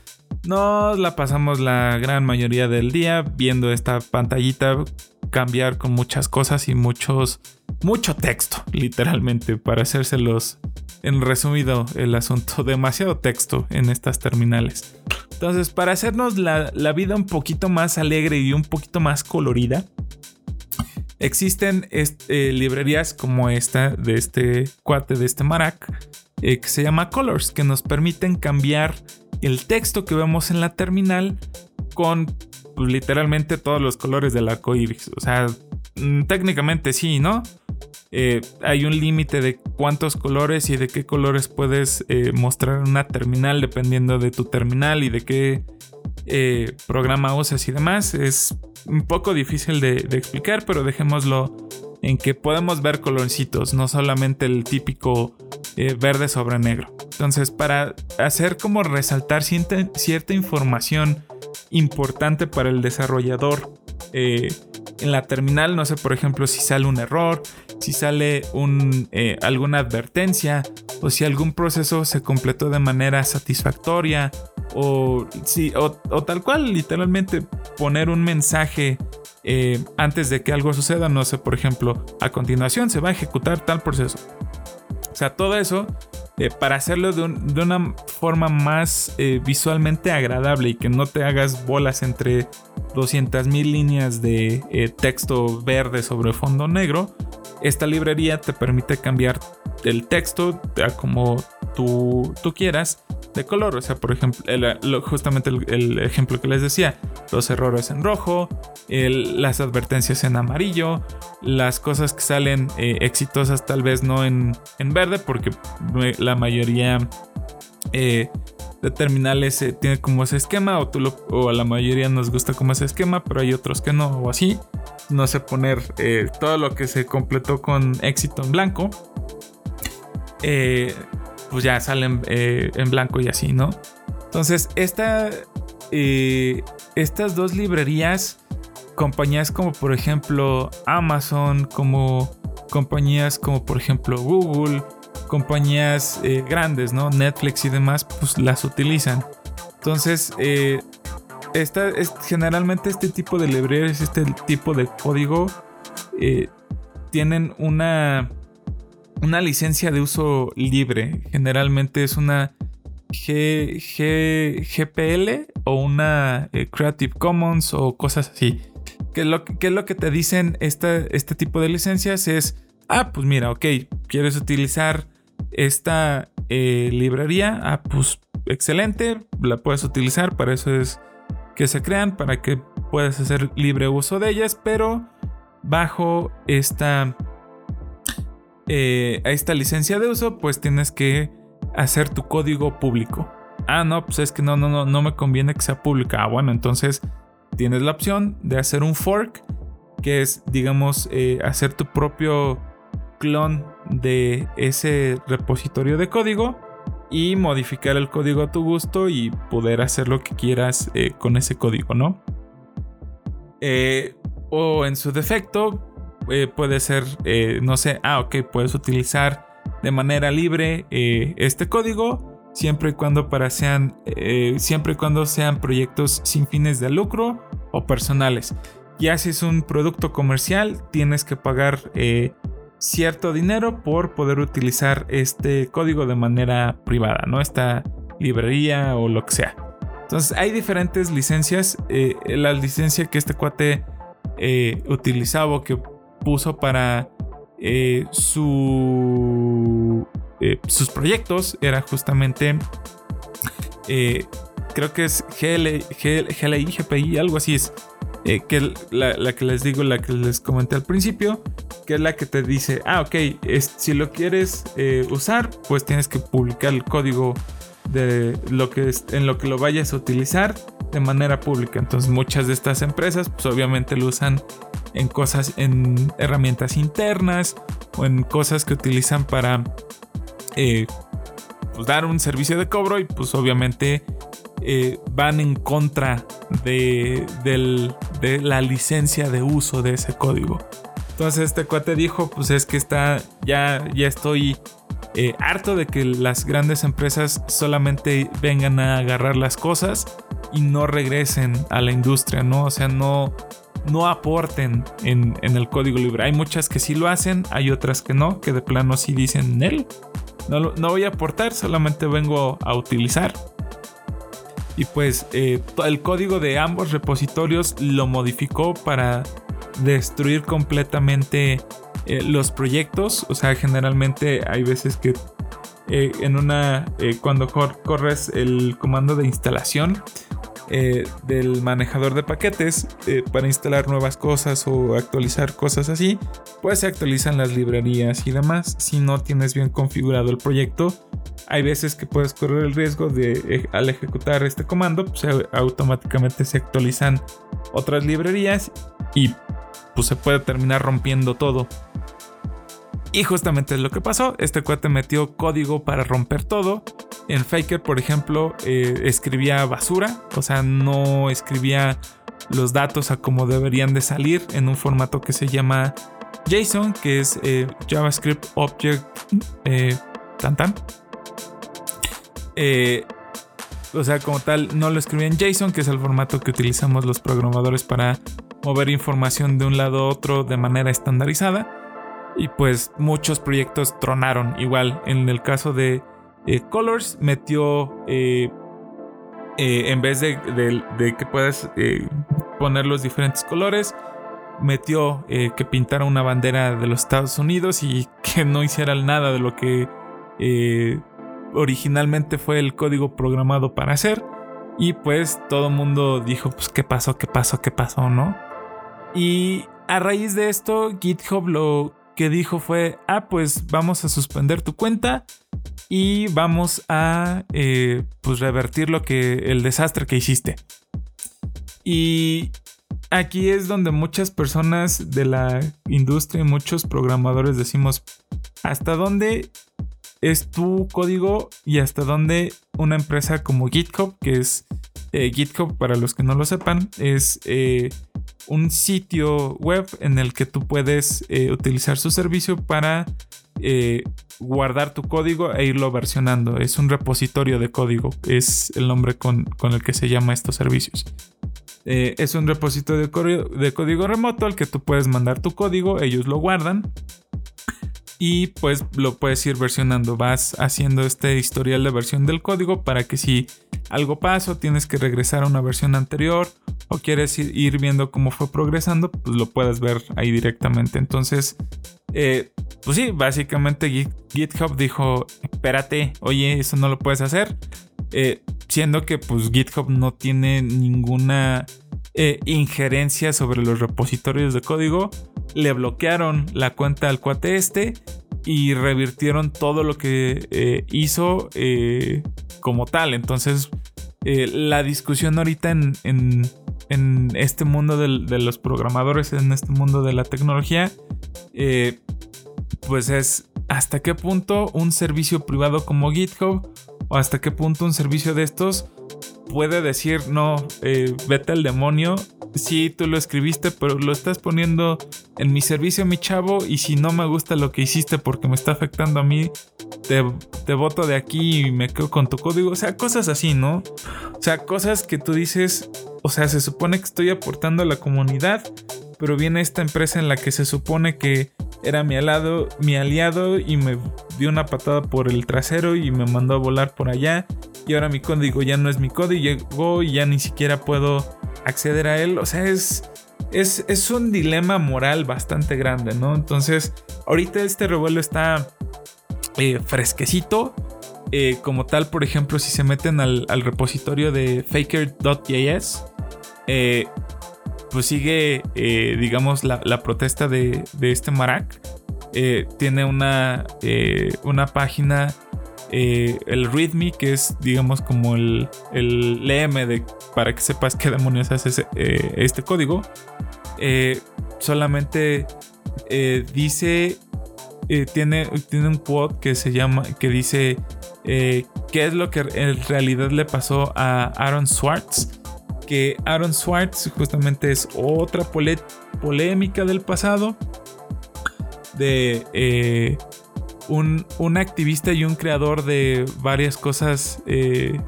nos la pasamos la gran mayoría del día viendo esta pantallita cambiar con muchas cosas y muchos mucho texto, literalmente, para hacérselos en resumido el asunto, demasiado texto en estas terminales. Entonces, para hacernos la, vida un poquito más alegre y un poquito más colorida, existen eh, librerías como esta de este cuate, de este Marac, eh, que se llama Colors, que nos permiten cambiar el texto que vemos en la terminal con pues, literalmente todos los colores del arco iris. O sea, mm, técnicamente sí, ¿no? Eh, hay un límite de cuántos colores y de qué colores puedes eh, mostrar en una terminal dependiendo de tu terminal y de qué eh, programa usas y demás. Es un poco difícil de, explicar, pero dejémoslo en que podemos ver colorcitos, no solamente el típico verde sobre negro. Entonces, para hacer como resaltar cierta información importante para el desarrollador en la terminal, no sé, por ejemplo, si sale un error, si sale un, eh, alguna advertencia o si algún proceso se completó de manera satisfactoria o, si, o, tal cual, literalmente poner un mensaje eh, antes de que algo suceda, no sé, por ejemplo, a continuación se va a ejecutar tal proceso. O sea, todo eso eh, para hacerlo de, una forma más eh, visualmente agradable y que no te hagas bolas entre 200.000 líneas de eh, texto verde sobre fondo negro, esta librería te permite cambiar el texto a como tú, tú quieras de color. O sea, por ejemplo, justamente el, ejemplo que les decía, los errores en rojo, las advertencias en amarillo, las cosas que salen eh, exitosas tal vez no en, en, verde, porque la mayoría... Eh, de terminales eh, tiene como ese esquema o, tú lo, o a la mayoría nos gusta como ese esquema, pero hay otros que no o así. No sé poner eh, todo lo que se completó con éxito en blanco. Eh, pues ya salen en blanco y así, ¿no? Entonces, esta, estas dos librerías, compañías como por ejemplo Amazon, como compañías como por ejemplo Google, compañías eh, grandes, ¿no? Netflix y demás, pues las utilizan. Entonces, eh, esta, es, generalmente este tipo de librerías, este tipo de código, eh, tienen una, una licencia de uso libre. Generalmente es una G, GPL o una Creative Commons o cosas así. ¿Qué es lo, es lo que te dicen este tipo de licencias? Es, ah, pues mira, ok, quieres utilizar esta eh, librería, ah, pues excelente, la puedes utilizar, para eso es que se crean, para que puedas hacer libre uso de ellas, pero bajo esta, eh, esta licencia de uso, pues tienes que hacer tu código público. Ah, no, pues es que no, no, no, no me conviene que sea pública. Ah, bueno, entonces tienes la opción de hacer un fork, que es, digamos, eh, hacer tu propio clon de ese repositorio de código y modificar el código a tu gusto y poder hacer lo que quieras eh, con ese código, ¿no? O en su defecto, eh, puede ser, no sé, ah, ok, puedes utilizar de manera libre este código siempre y cuando para sean, siempre y cuando sean proyectos sin fines de lucro o personales. Ya si es un producto comercial, tienes que pagar cierto dinero por poder utilizar este código de manera privada, ¿no? Esta librería o lo que sea. Entonces hay diferentes licencias. Eh, la licencia que este cuate eh, utilizaba o que puso para eh, su, sus proyectos era justamente, creo que es GLI, GPI, algo así es. Eh, que la, la, que les digo, la que les comenté al principio, que es la que te dice, ah, ok, si lo quieres eh, usar, pues tienes que publicar el código de lo que en lo que lo vayas a utilizar de manera pública. Entonces muchas de estas empresas, pues obviamente lo usan en cosas, en herramientas internas o en cosas que utilizan para eh, pues, dar un servicio de cobro y pues obviamente eh, van en contra de, la licencia de uso de ese código. Entonces este cuate dijo, pues es que está, ya, ya estoy eh, harto de que las grandes empresas solamente vengan a agarrar las cosas y no regresen a la industria, ¿no? O sea, no, no aporten en, el código libre. Hay muchas que sí lo hacen, hay otras que no, que de plano sí dicen, él no, no voy a aportar, solamente vengo a utilizar y pues eh, el código de ambos repositorios lo modificó para destruir completamente eh, los proyectos. O sea, generalmente hay veces que eh, en una cuando corres el comando de instalación del manejador de paquetes para instalar nuevas cosas o actualizar cosas así, pues se actualizan las librerías y demás. Si no tienes bien configurado el proyecto, hay veces que puedes correr el riesgo de eh, al ejecutar este comando, pues automáticamente se actualizan otras librerías y pues se puede terminar rompiendo todo. Y justamente es lo que pasó. Este cuate metió código para romper todo. En Faker, por ejemplo, eh, escribía basura. O sea, no escribía los datos a como deberían de salir en un formato que se llama JSON, que es eh, JavaScript Object eh, tan tan. O sea, como tal, no lo escribí en JSON, que es el formato que utilizamos los programadores para mover información de un lado a otro de manera estandarizada. Y pues muchos proyectos tronaron. Igual, en el caso de eh, Colors, metió, eh, en vez de, de que puedas poner los diferentes colores, metió que pintara una bandera de los Estados Unidos y que no hiciera nada de lo que originalmente fue el código programado para hacer. Y pues todo el mundo dijo, pues qué pasó, qué pasó, qué pasó, ¿no? Y a raíz de esto, GitHub lo que dijo fue, ah, pues vamos a suspender tu cuenta y vamos a eh, pues revertir lo que el desastre que hiciste. Y aquí es donde muchas personas de la industria y muchos programadores decimos hasta dónde es tu código y hasta dónde una empresa como GitHub, que es eh, GitHub para los que no lo sepan, es eh, un sitio web en el que tú puedes eh, utilizar su servicio para guardar tu código e irlo versionando. Es un repositorio de código, es el nombre con, el que se llama estos servicios. es un repositorio de código remoto al que tú puedes mandar tu código, ellos lo guardan y pues lo puedes ir versionando. Vas haciendo este historial de versión del código para que si algo pasa tienes que regresar a una versión anterior o quieres ir viendo cómo fue progresando, pues lo puedes ver ahí directamente. Entonces, eh, pues sí, básicamente GitHub dijo, espérate, oye, eso no lo puedes hacer. Eh, siendo que pues GitHub no tiene ninguna eh, injerencia sobre los repositorios de código le bloquearon la cuenta al cuate este y revirtieron todo lo que eh, hizo eh, como tal. Entonces, eh, la discusión ahorita en, en, este mundo de los programadores, en este mundo de la tecnología, pues es hasta qué punto un servicio privado como GitHub o hasta qué punto un servicio de estos puede decir, no, vete al demonio sí, tú lo escribiste, pero lo estás poniendo en mi servicio, mi chavo, y si no me gusta lo que hiciste porque me está afectando a mí, te, te voto de aquí y me quedo con tu código. O sea, cosas así, ¿no? O sea, cosas que tú dices, o sea, se supone que estoy aportando a la comunidad, pero viene esta empresa en la que se supone que era mi aliado, mi aliado y me dio una patada por el trasero y me mandó a volar por allá. Y ahora mi código ya no es mi código, llegó y ya ni siquiera puedo acceder a él. O sea, es, es, un dilema moral bastante grande, ¿no? Entonces, ahorita este revuelo está eh, fresquecito. Eh, como tal, por ejemplo, si se meten al, repositorio de faker.js, pues sigue, digamos, la, protesta de, de, este Marac. tiene una, una página eh, el README, que es, digamos, como el, el LM de, para que sepas qué demonios hace eh, este código, eh, solamente dice, tiene, tiene un quote que se llama, que dice, ¿qué es lo que en realidad le pasó a Aaron Swartz? Que Aaron Swartz justamente es otra polémica del pasado de un, activista y un creador de varias cosas eh,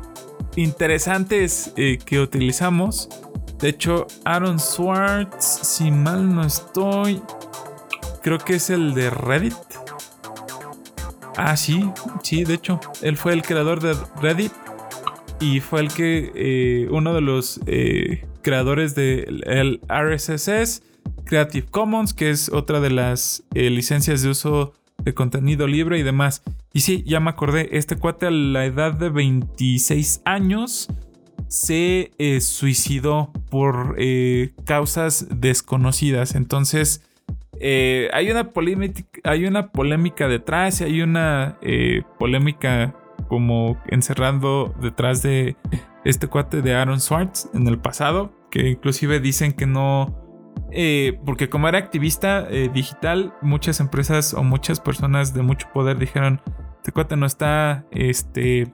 interesantes eh, que utilizamos. De hecho, Aaron Swartz, si mal no estoy, creo que es el de Reddit. Ah, sí, sí, de hecho, él fue el creador de Reddit y fue el que, eh, uno de los creadores del RSS, Creative Commons, que es otra de las licencias de uso de contenido libre y demás. Y sí, ya me acordé, este cuate a la edad de 26 años se eh, suicidó por eh, causas desconocidas. Entonces, eh, hay, una hay una polémica detrás y hay una polémica como encerrando detrás de este cuate de Aaron Swartz en el pasado, que inclusive dicen que no eh, porque como era activista eh, digital, muchas empresas o muchas personas de mucho poder dijeron, este cuate no está, este,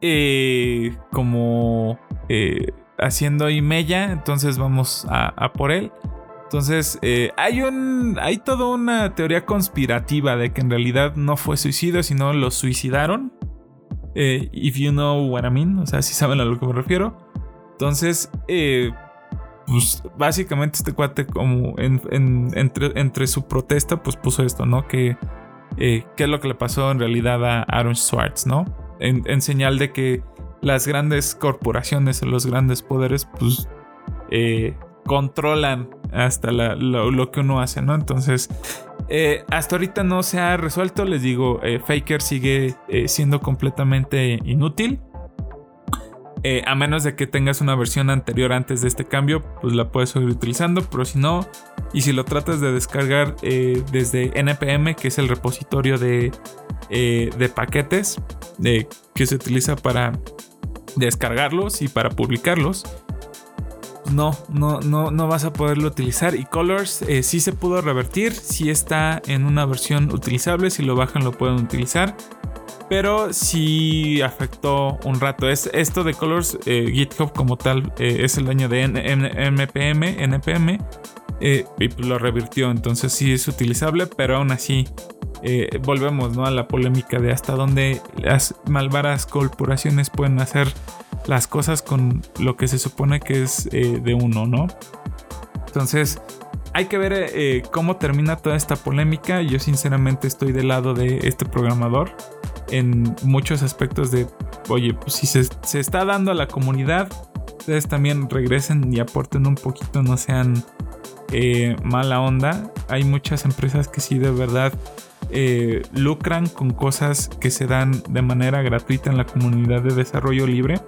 eh, como haciendo y entonces vamos a, por él. Entonces, hay un. Hay toda una teoría conspirativa de que en realidad no fue suicidio, sino lo suicidaron. if you know what I mean. O sea, si saben a lo que me refiero. Entonces, pues básicamente este cuate como entre, su protesta pues puso esto, ¿no? Que eh, qué es lo que le pasó en realidad a Aaron Swartz, ¿no? En, señal de que las grandes corporaciones los grandes poderes pues eh, controlan hasta lo, que uno hace, ¿no? Entonces, eh, hasta ahorita no se ha resuelto, les digo, Faker sigue siendo completamente inútil. Eh, a menos de que tengas una versión anterior antes de este cambio, pues la puedes seguir utilizando. Pero si no, y si lo tratas de descargar eh, desde NPM, que es el repositorio de, eh, paquetes que se utiliza para descargarlos y para publicarlos. No, no, no, no vas a poderlo utilizar. Y Colors eh, sí se pudo revertir. Si está en una versión utilizable. Si lo bajan, lo pueden utilizar. Pero sí afectó un rato. Es, esto de Colors, eh, GitHub como tal, es el dueño de NPM, NPM y lo revirtió. Entonces sí es utilizable, pero aún así eh, volvemos ¿no? a la polémica de hasta dónde las malvadas corporaciones pueden hacer las cosas con lo que se supone que es eh, de uno, ¿no? Entonces, hay que ver eh, cómo termina toda esta polémica. Yo sinceramente estoy del lado de este programador en muchos aspectos de, oye, pues si se, se está dando a la comunidad, ustedes también regresen y aporten un poquito, no sean mala onda. Hay muchas empresas que sí de verdad eh, lucran con cosas que se dan de manera gratuita en la comunidad de desarrollo libre.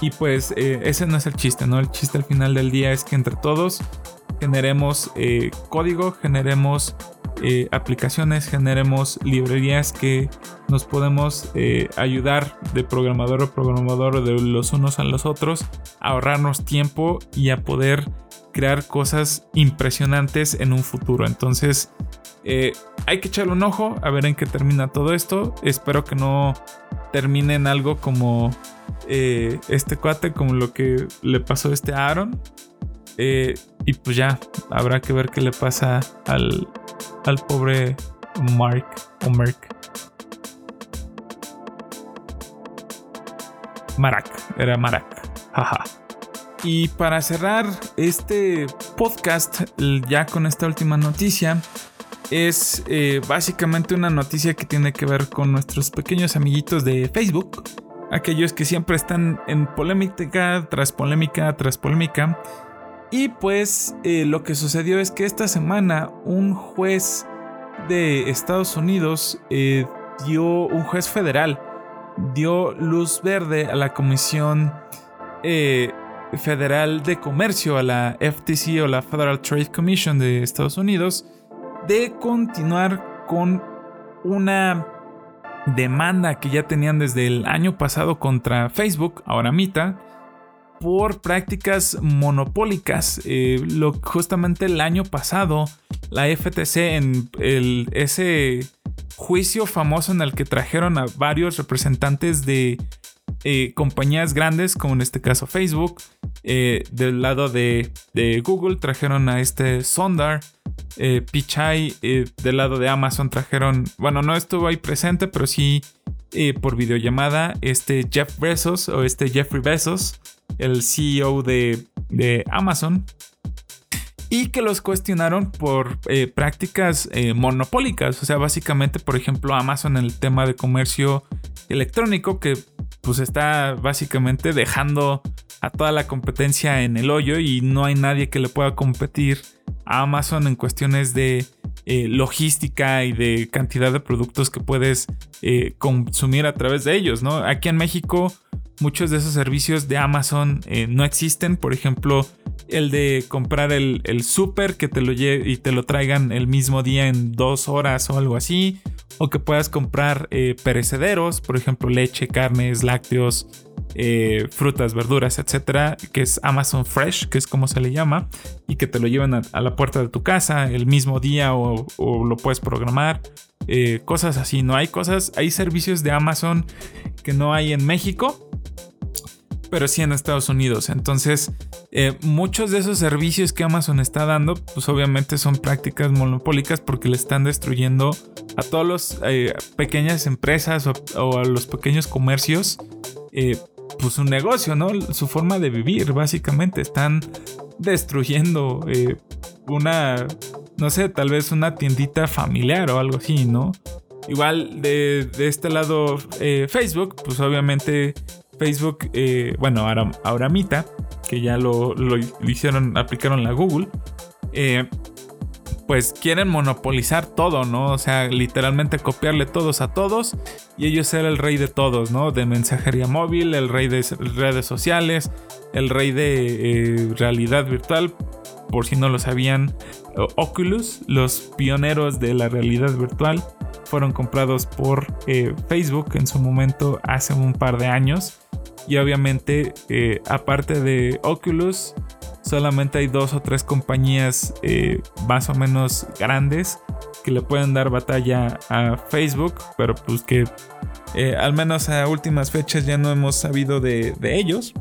Y pues eh, ese no es el chiste, ¿no? El chiste al final del día es que entre todos generemos eh, código, generemos aplicaciones, generemos librerías que nos podemos ayudar de programador a programador de los unos a los otros, a ahorrarnos tiempo y a poder crear cosas impresionantes en un futuro. Entonces, eh, hay que echarle un ojo a ver en qué termina todo esto. Espero que no termine en algo como eh, este cuate, como lo que le pasó a este Aaron. Eh, y pues ya, habrá que ver qué le pasa al, al pobre Mark o Merck. Marak, era Marak. Jaja. Y para cerrar este podcast, ya con esta última noticia, es eh, básicamente una noticia que tiene que ver con nuestros pequeños amiguitos de Facebook. Aquellos que siempre están en polémica tras polémica tras polémica. Y pues eh, lo que sucedió es que esta semana un juez de Estados Unidos eh, dio, un juez federal, dio luz verde a la Comisión Federal de Comercio, a la FTC o la Federal Trade Commission de Estados Unidos, de continuar con una demanda que ya tenían desde el año pasado contra Facebook, ahora Mita, por prácticas monopólicas. Eh, lo, justamente el año pasado, la FTC en ese juicio famoso en el que trajeron a varios representantes de eh, compañías grandes, como en este caso Facebook, eh, del lado de, Google trajeron a este Sondar. Eh, Pichai eh, del lado de Amazon trajeron, bueno, no estuvo ahí presente, pero sí por videollamada, este Jeff Bezos o este Jeffrey Bezos, el CEO de, de Amazon, y que los cuestionaron por prácticas monopólicas. O sea, básicamente, por ejemplo, Amazon en el tema de comercio electrónico, que pues está básicamente dejando a toda la competencia en el hoyo y no hay nadie que le pueda competir Amazon en cuestiones de eh, logística y de cantidad de productos que puedes eh, consumir a través de ellos, ¿no? Aquí en México muchos de esos servicios de Amazon eh, no existen, por ejemplo, el de comprar el, el súper que te lo y te lo traigan el mismo día en dos horas o algo así, o que puedas comprar perecederos, por ejemplo, leche, carnes, lácteos, eh, frutas, verduras, etcétera, que es Amazon Fresh, que es como se le llama, y que te lo llevan a, la puerta de tu casa el mismo día o, lo puedes programar. Eh, cosas así, no hay cosas, hay servicios de Amazon que no hay en México, pero sí en Estados Unidos. Entonces, eh, muchos de esos servicios que Amazon está dando, pues obviamente son prácticas monopólicas porque le están destruyendo a todas las pequeñas empresas o, a los pequeños comercios pues su negocio, ¿no? Su forma de vivir, básicamente. Están destruyendo eh, una, no sé, tal vez una tiendita familiar o algo así, ¿no? Igual de, este lado eh, Facebook, pues obviamente Facebook, eh, bueno, ahora, ahora Mita, que ya lo, lo, hicieron, aplicaron la Google, eh, pues quieren monopolizar todo, ¿no? O sea, literalmente copiarle todos a todos y ellos ser el rey de todos, ¿no? De mensajería móvil, el rey de redes sociales, el rey de eh, realidad virtual. Por si no lo sabían, Oculus, los pioneros de la realidad virtual, fueron comprados por eh, Facebook en su momento hace un par de años. Y obviamente, eh, aparte de Oculus, solamente hay dos o tres compañías eh, más o menos grandes que le pueden dar batalla a Facebook, pero pues que al menos a últimas fechas ya no hemos sabido de, de ellos.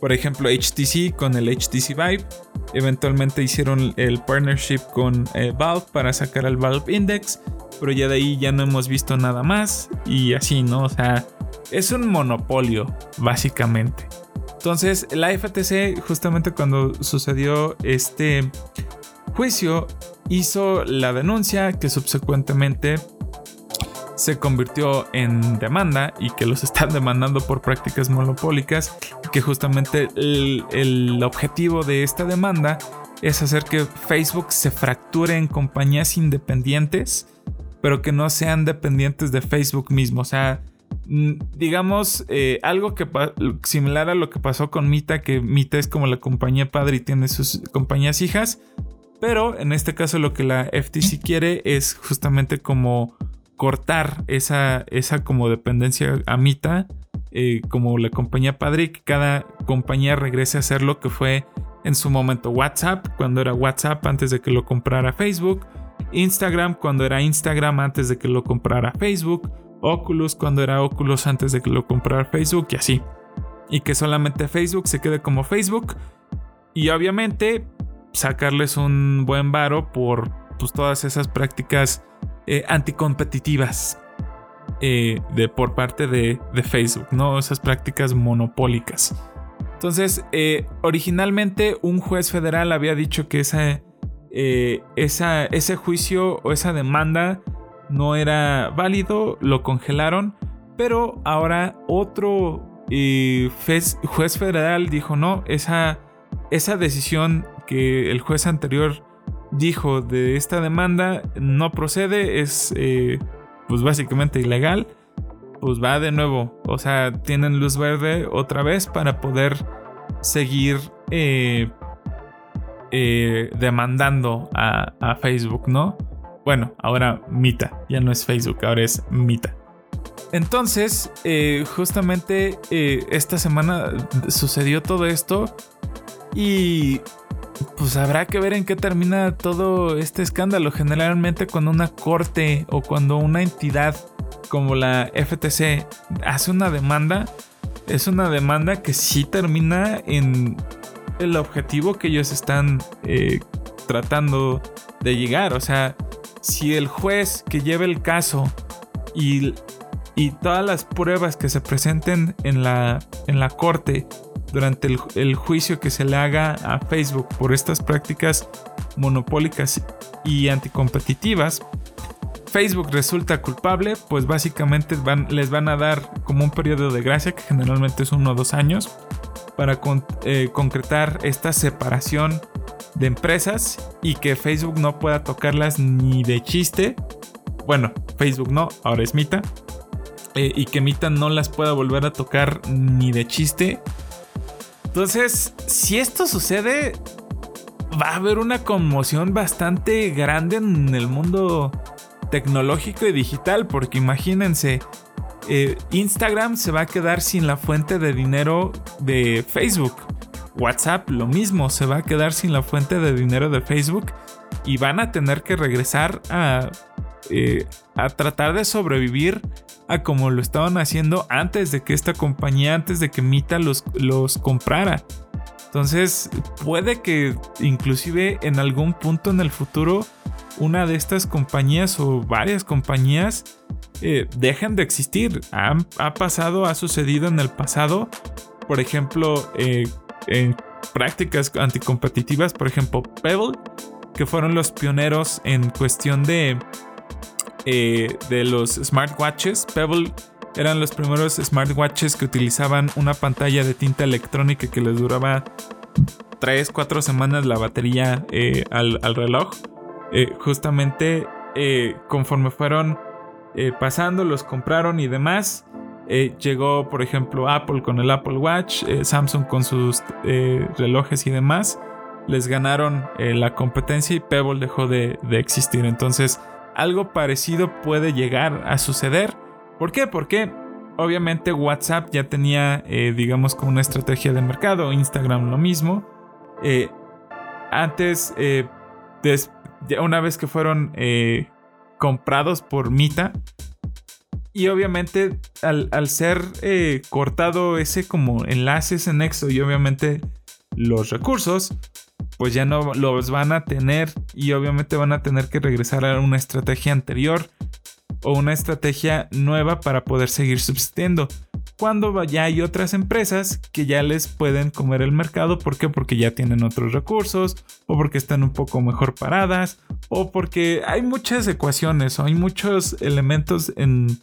Por ejemplo, HTC con el HTC Vive Eventualmente hicieron el partnership con eh, Valve para sacar el Valve Index, pero ya de ahí ya no hemos visto nada más y así, ¿no? O sea, es un monopolio, básicamente. Entonces, la FTC, justamente cuando sucedió este juicio, hizo la denuncia que subsecuentemente se convirtió en demanda y que los están demandando por prácticas monopólicas, que justamente el, objetivo de esta demanda es hacer que Facebook se fracture en compañías independientes, pero que no sean dependientes de Facebook mismo. O sea, digamos, eh, algo que similar a lo que pasó con Mita, que Mita es como la compañía padre y tiene sus compañías hijas. Pero en este caso lo que la FTC quiere es justamente como cortar esa, esa como dependencia a Mita, eh, como la compañía padre, y que cada compañía regrese a hacer lo que fue en su momento WhatsApp, cuando era WhatsApp antes de que lo comprara Facebook, Instagram cuando era Instagram antes de que lo comprara Facebook, Oculus cuando era Oculus antes de que lo comprara Facebook y así. Y que solamente Facebook se quede como Facebook. Y obviamente sacarles un buen varo por pues, todas esas prácticas eh, anticompetitivas eh, de, por parte de, Facebook, ¿no? Esas prácticas monopólicas. Entonces, eh, originalmente un juez federal había dicho que esa, esa, ese juicio o esa demanda no era válido, lo congelaron, pero ahora otro juez federal dijo no, esa, esa decisión que el juez anterior dijo de esta demanda no procede, es eh, pues básicamente ilegal, pues va de nuevo. O sea, tienen luz verde otra vez para poder seguir eh, eh, demandando a, a, Facebook, ¿no? Bueno, ahora Mita, ya no es Facebook, ahora es Mita. Entonces, justamente esta semana sucedió todo esto y pues habrá que ver en qué termina todo este escándalo. Generalmente cuando una corte o cuando una entidad como la FTC hace una demanda, es una demanda que sí termina en el objetivo que ellos están eh, tratando de llegar. O sea, si el juez que lleve el caso y, y todas las pruebas que se presenten en la, en la corte durante el, juicio que se le haga a Facebook por estas prácticas monopólicas y anticompetitivas, Facebook resulta culpable, pues básicamente les van a dar como un periodo de gracia, que generalmente es uno o dos años, para eh, concretar esta separación de empresas y que Facebook no pueda tocarlas ni de chiste. Bueno, Facebook no, ahora es Mita. Eh, y que Mita no las pueda volver a tocar ni de chiste entonces, si esto sucede, va a haber una conmoción bastante grande en el mundo tecnológico y digital, porque imagínense, eh, Instagram se va a quedar sin la fuente de dinero de Facebook. WhatsApp lo mismo, se va a quedar sin la fuente de dinero de Facebook y van a tener que regresar a, eh, a tratar de sobrevivir a como lo estaban haciendo antes de que esta compañía, antes de que Mita los, los comprara. Entonces puede que inclusive en algún punto en el futuro una de estas compañías o varias compañías eh, dejen de existir. Ha, pasado, ha sucedido en el pasado. Por ejemplo, eh, en prácticas anticompetitivas, por ejemplo, Pebble, que fueron los pioneros en cuestión de eh, de los smartwatches. Pebble eran los primeros smartwatches que utilizaban una pantalla de tinta electrónica que les duraba 3, 4 semanas la batería eh, al, reloj. Eh, justamente conforme fueron pasando, los compraron y demás. Llegó, por ejemplo, Apple con el Apple Watch, Samsung con sus relojes y demás. Les ganaron la competencia y Pebble dejó de, existir. Entonces, algo parecido puede llegar a suceder. ¿Por qué? Porque obviamente WhatsApp ya tenía, eh, digamos, como una estrategia de mercado, Instagram lo mismo. Eh, antes, eh, una vez que fueron comprados por Mita, y obviamente al, al ser cortado ese como enlaces en Nexo y obviamente los recursos, pues ya no los van a tener y obviamente van a tener que regresar a una estrategia anterior o una estrategia nueva para poder seguir subsistiendo. Cuando ya hay otras empresas que ya les pueden comer el mercado, ¿por qué? Porque ya tienen otros recursos, o porque están un poco mejor paradas, o porque hay muchas ecuaciones, o hay muchos elementos en,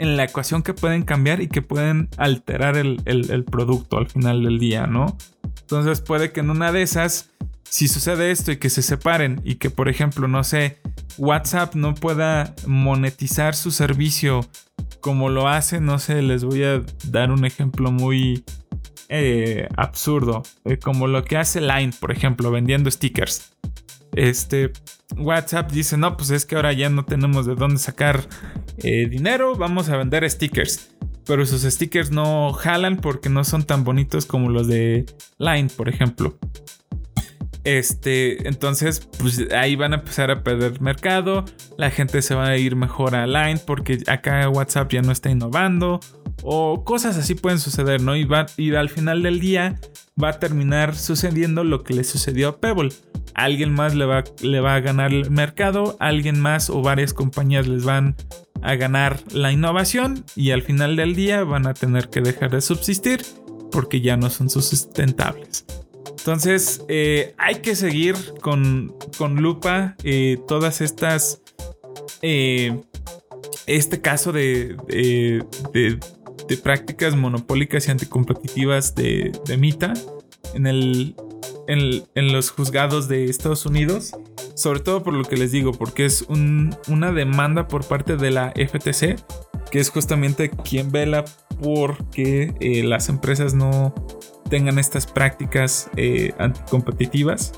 en la ecuación que pueden cambiar y que pueden alterar el, el producto al final del día, ¿no? Entonces puede que en una de esas, si sucede esto y que se separen y que por ejemplo, no sé, WhatsApp no pueda monetizar su servicio como lo hace, no sé, les voy a dar un ejemplo muy eh, absurdo, eh, como lo que hace Line, por ejemplo, vendiendo stickers. Este WhatsApp dice, no, pues es que ahora ya no tenemos de dónde sacar eh, dinero, vamos a vender stickers pero sus stickers no jalan porque no son tan bonitos como los de Line, por ejemplo. Este, entonces, pues ahí van a empezar a perder mercado. La gente se va a ir mejor a Line porque acá WhatsApp ya no está innovando. O cosas así pueden suceder, ¿no? Y, va, y al final del día va a terminar sucediendo lo que le sucedió a Pebble. Alguien más le va, le va a ganar el mercado, alguien más o varias compañías les van a ganar la innovación y al final del día van a tener que dejar de subsistir porque ya no son sustentables. Entonces eh, hay que seguir con, con lupa eh, todas estas... Eh, este caso de, de, prácticas monopólicas y anticompetitivas de, de Mita en, el, en, en los juzgados de Estados Unidos sobre todo por lo que les digo, porque es una demanda por parte de la FTC, que es justamente quien vela por que eh, las empresas no tengan estas prácticas eh, anticompetitivas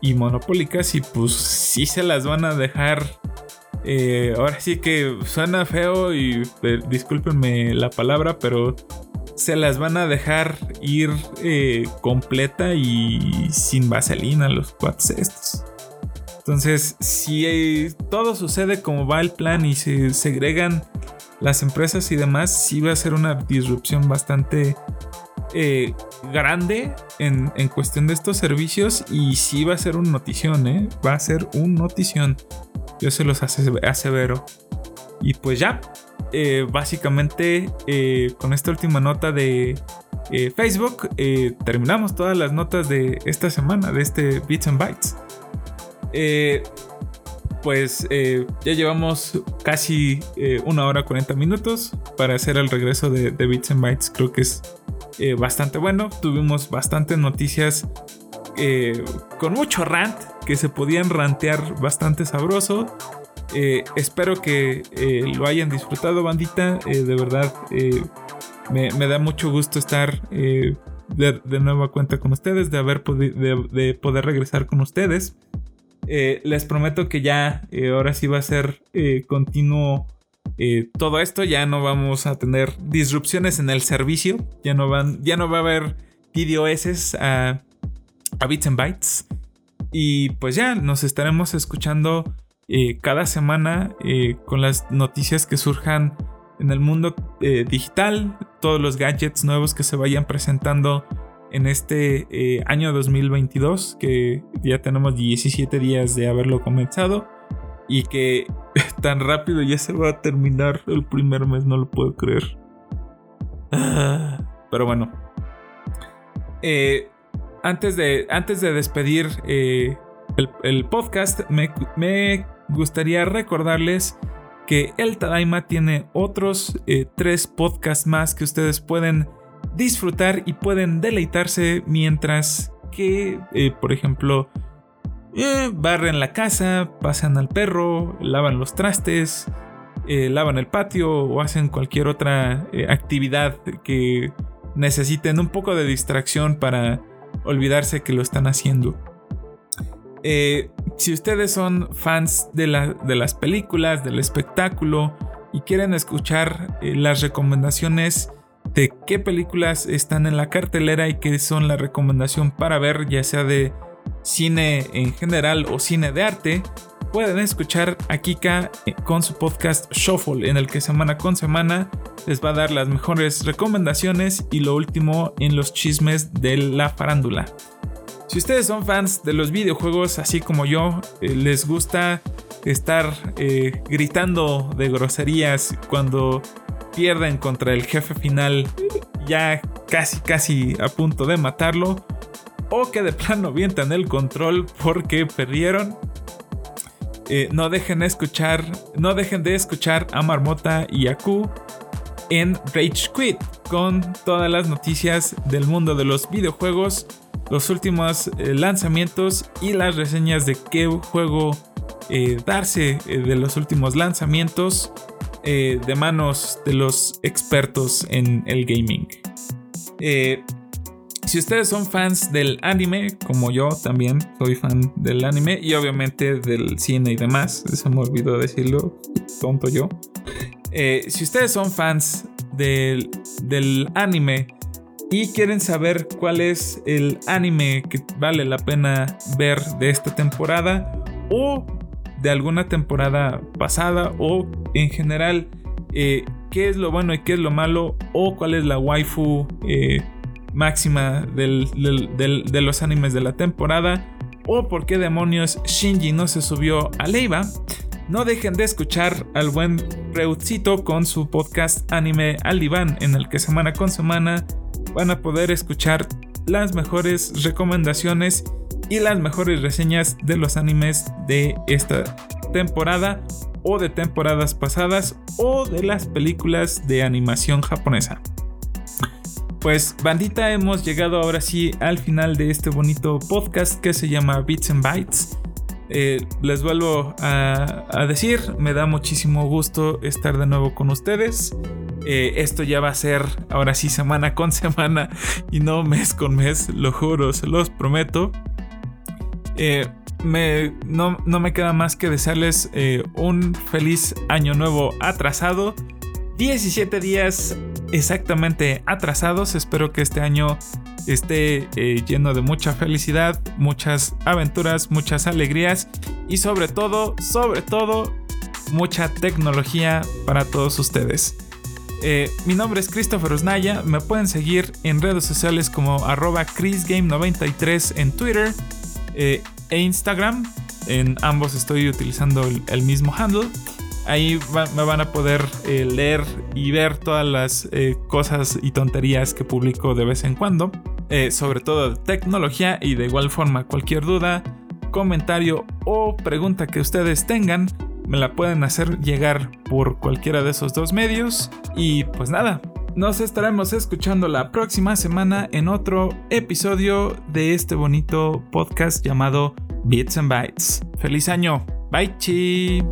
y monopólicas y pues sí se las van a dejar eh, ahora sí que suena feo y discúlpenme la palabra pero se las van a dejar ir completa y sin vaselina los cuates estos entonces, si todo sucede como va el plan y se segregan las empresas y demás, sí va a ser una disrupción bastante eh, grande en, cuestión de estos servicios y sí va a ser un notición, ¿eh? Va a ser un notición. Yo se los asevero. Y pues ya, eh, básicamente eh, con esta última nota de Facebook, terminamos todas las notas de esta semana, de este Bits and Bytes. Eh, pues eh, ya llevamos casi eh, una hora 40 minutos para hacer el regreso de, Bits and Bytes. Creo que es bastante bueno. Tuvimos bastantes noticias con mucho rant que se podían rantear bastante sabroso. espero que lo hayan disfrutado, bandita. de verdad, me, da mucho gusto estar de, de nueva cuenta con ustedes, de haber de poder regresar con ustedes. Eh, les prometo que ya eh, ahora sí va a ser eh, continuo todo esto. Ya no vamos a tener disrupciones en el servicio. Ya no, van, ya no va a haber PDOS a, a Bits and Bytes. Y pues ya nos estaremos escuchando cada semana con las noticias que surjan en el mundo digital. Todos los gadgets nuevos que se vayan presentando en este eh, año 2022, que ya tenemos 17 días de haberlo comenzado y que tan rápido ya se va a terminar el primer mes, no lo puedo creer. Ah, pero bueno, eh, antes, de, antes de despedir eh, el, podcast, me, me, gustaría recordarles que el Tadaima tiene otros tres podcasts más que ustedes pueden disfrutar y pueden deleitarse mientras que, eh, por ejemplo, eh, barren la casa, pasan al perro, lavan los trastes, eh, lavan el patio o hacen cualquier otra actividad que necesiten un poco de distracción para olvidarse que lo están haciendo. si ustedes son fans de, de las películas, del espectáculo y quieren escuchar eh, las recomendaciones de qué películas están en la cartelera y qué son la recomendación para ver, ya sea de cine en general o cine de arte, pueden escuchar a Kika eh, con su podcast Shuffle, en el que semana con semana les va a dar las mejores recomendaciones y lo último en los chismes de la farándula. Si ustedes son fans de los videojuegos, así como yo, eh, les gusta estar eh, gritando de groserías cuando pierden contra el jefe final, ya casi casi a punto de matarlo, o que de plano vientan el control porque perdieron. Eh, no dejen de escuchar, no dejen de escuchar a Marmota y a en Rage Quit con todas las noticias del mundo de los videojuegos los últimos eh, lanzamientos y las reseñas de qué juego eh, darse de los últimos lanzamientos de manos de los expertos en el gaming. Si ustedes son fans del anime, como yo también soy fan del anime y obviamente del cine y demás, se me olvidó decirlo, tonto yo. si ustedes son fans del, del anime, y quieren saber cuál es el anime que vale la pena ver de esta temporada o de alguna temporada pasada o en general eh, qué es lo bueno y qué es lo malo o cuál es la waifu eh, máxima de los animes de la temporada o por qué demonios Shinji no se subió a Leiva. No dejen de escuchar al buen Reutzito con su podcast Anime al Diván, en el que semana con semana van a poder escuchar las mejores recomendaciones y las mejores reseñas de los animes de esta temporada o de temporadas pasadas o de las películas de animación japonesa. Pues bandita, hemos llegado ahora sí al final de este bonito podcast que se llama Bits and Bytes. Eh, les vuelvo a, decir, me da muchísimo gusto estar de nuevo con ustedes. Eh, esto ya va a ser ahora sí semana con semana y no mes con mes, lo juro, se los prometo. Eh, me, no, me queda más que desearles un feliz año nuevo atrasado. 17 días exactamente atrasados. Espero que este año esté lleno de mucha felicidad, muchas aventuras, muchas alegrías y sobre todo, sobre todo, mucha tecnología para todos ustedes. Eh, mi nombre es Christopher Usnaya. Me pueden seguir en redes sociales como arroba chrisgame93 en Twitter eh, e Instagram. En ambos estoy utilizando el, mismo handle. Ahí me van a poder eh, leer y ver todas las cosas y tonterías que publico de vez en cuando. sobre todo de tecnología y de igual forma cualquier duda, comentario o pregunta que ustedes tengan me la pueden hacer llegar por cualquiera de esos dos medios. Y pues nada, nos estaremos escuchando la próxima semana en otro episodio de este bonito podcast llamado Bits and Bytes. ¡Feliz año! Bye chi.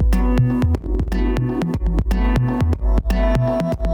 thank you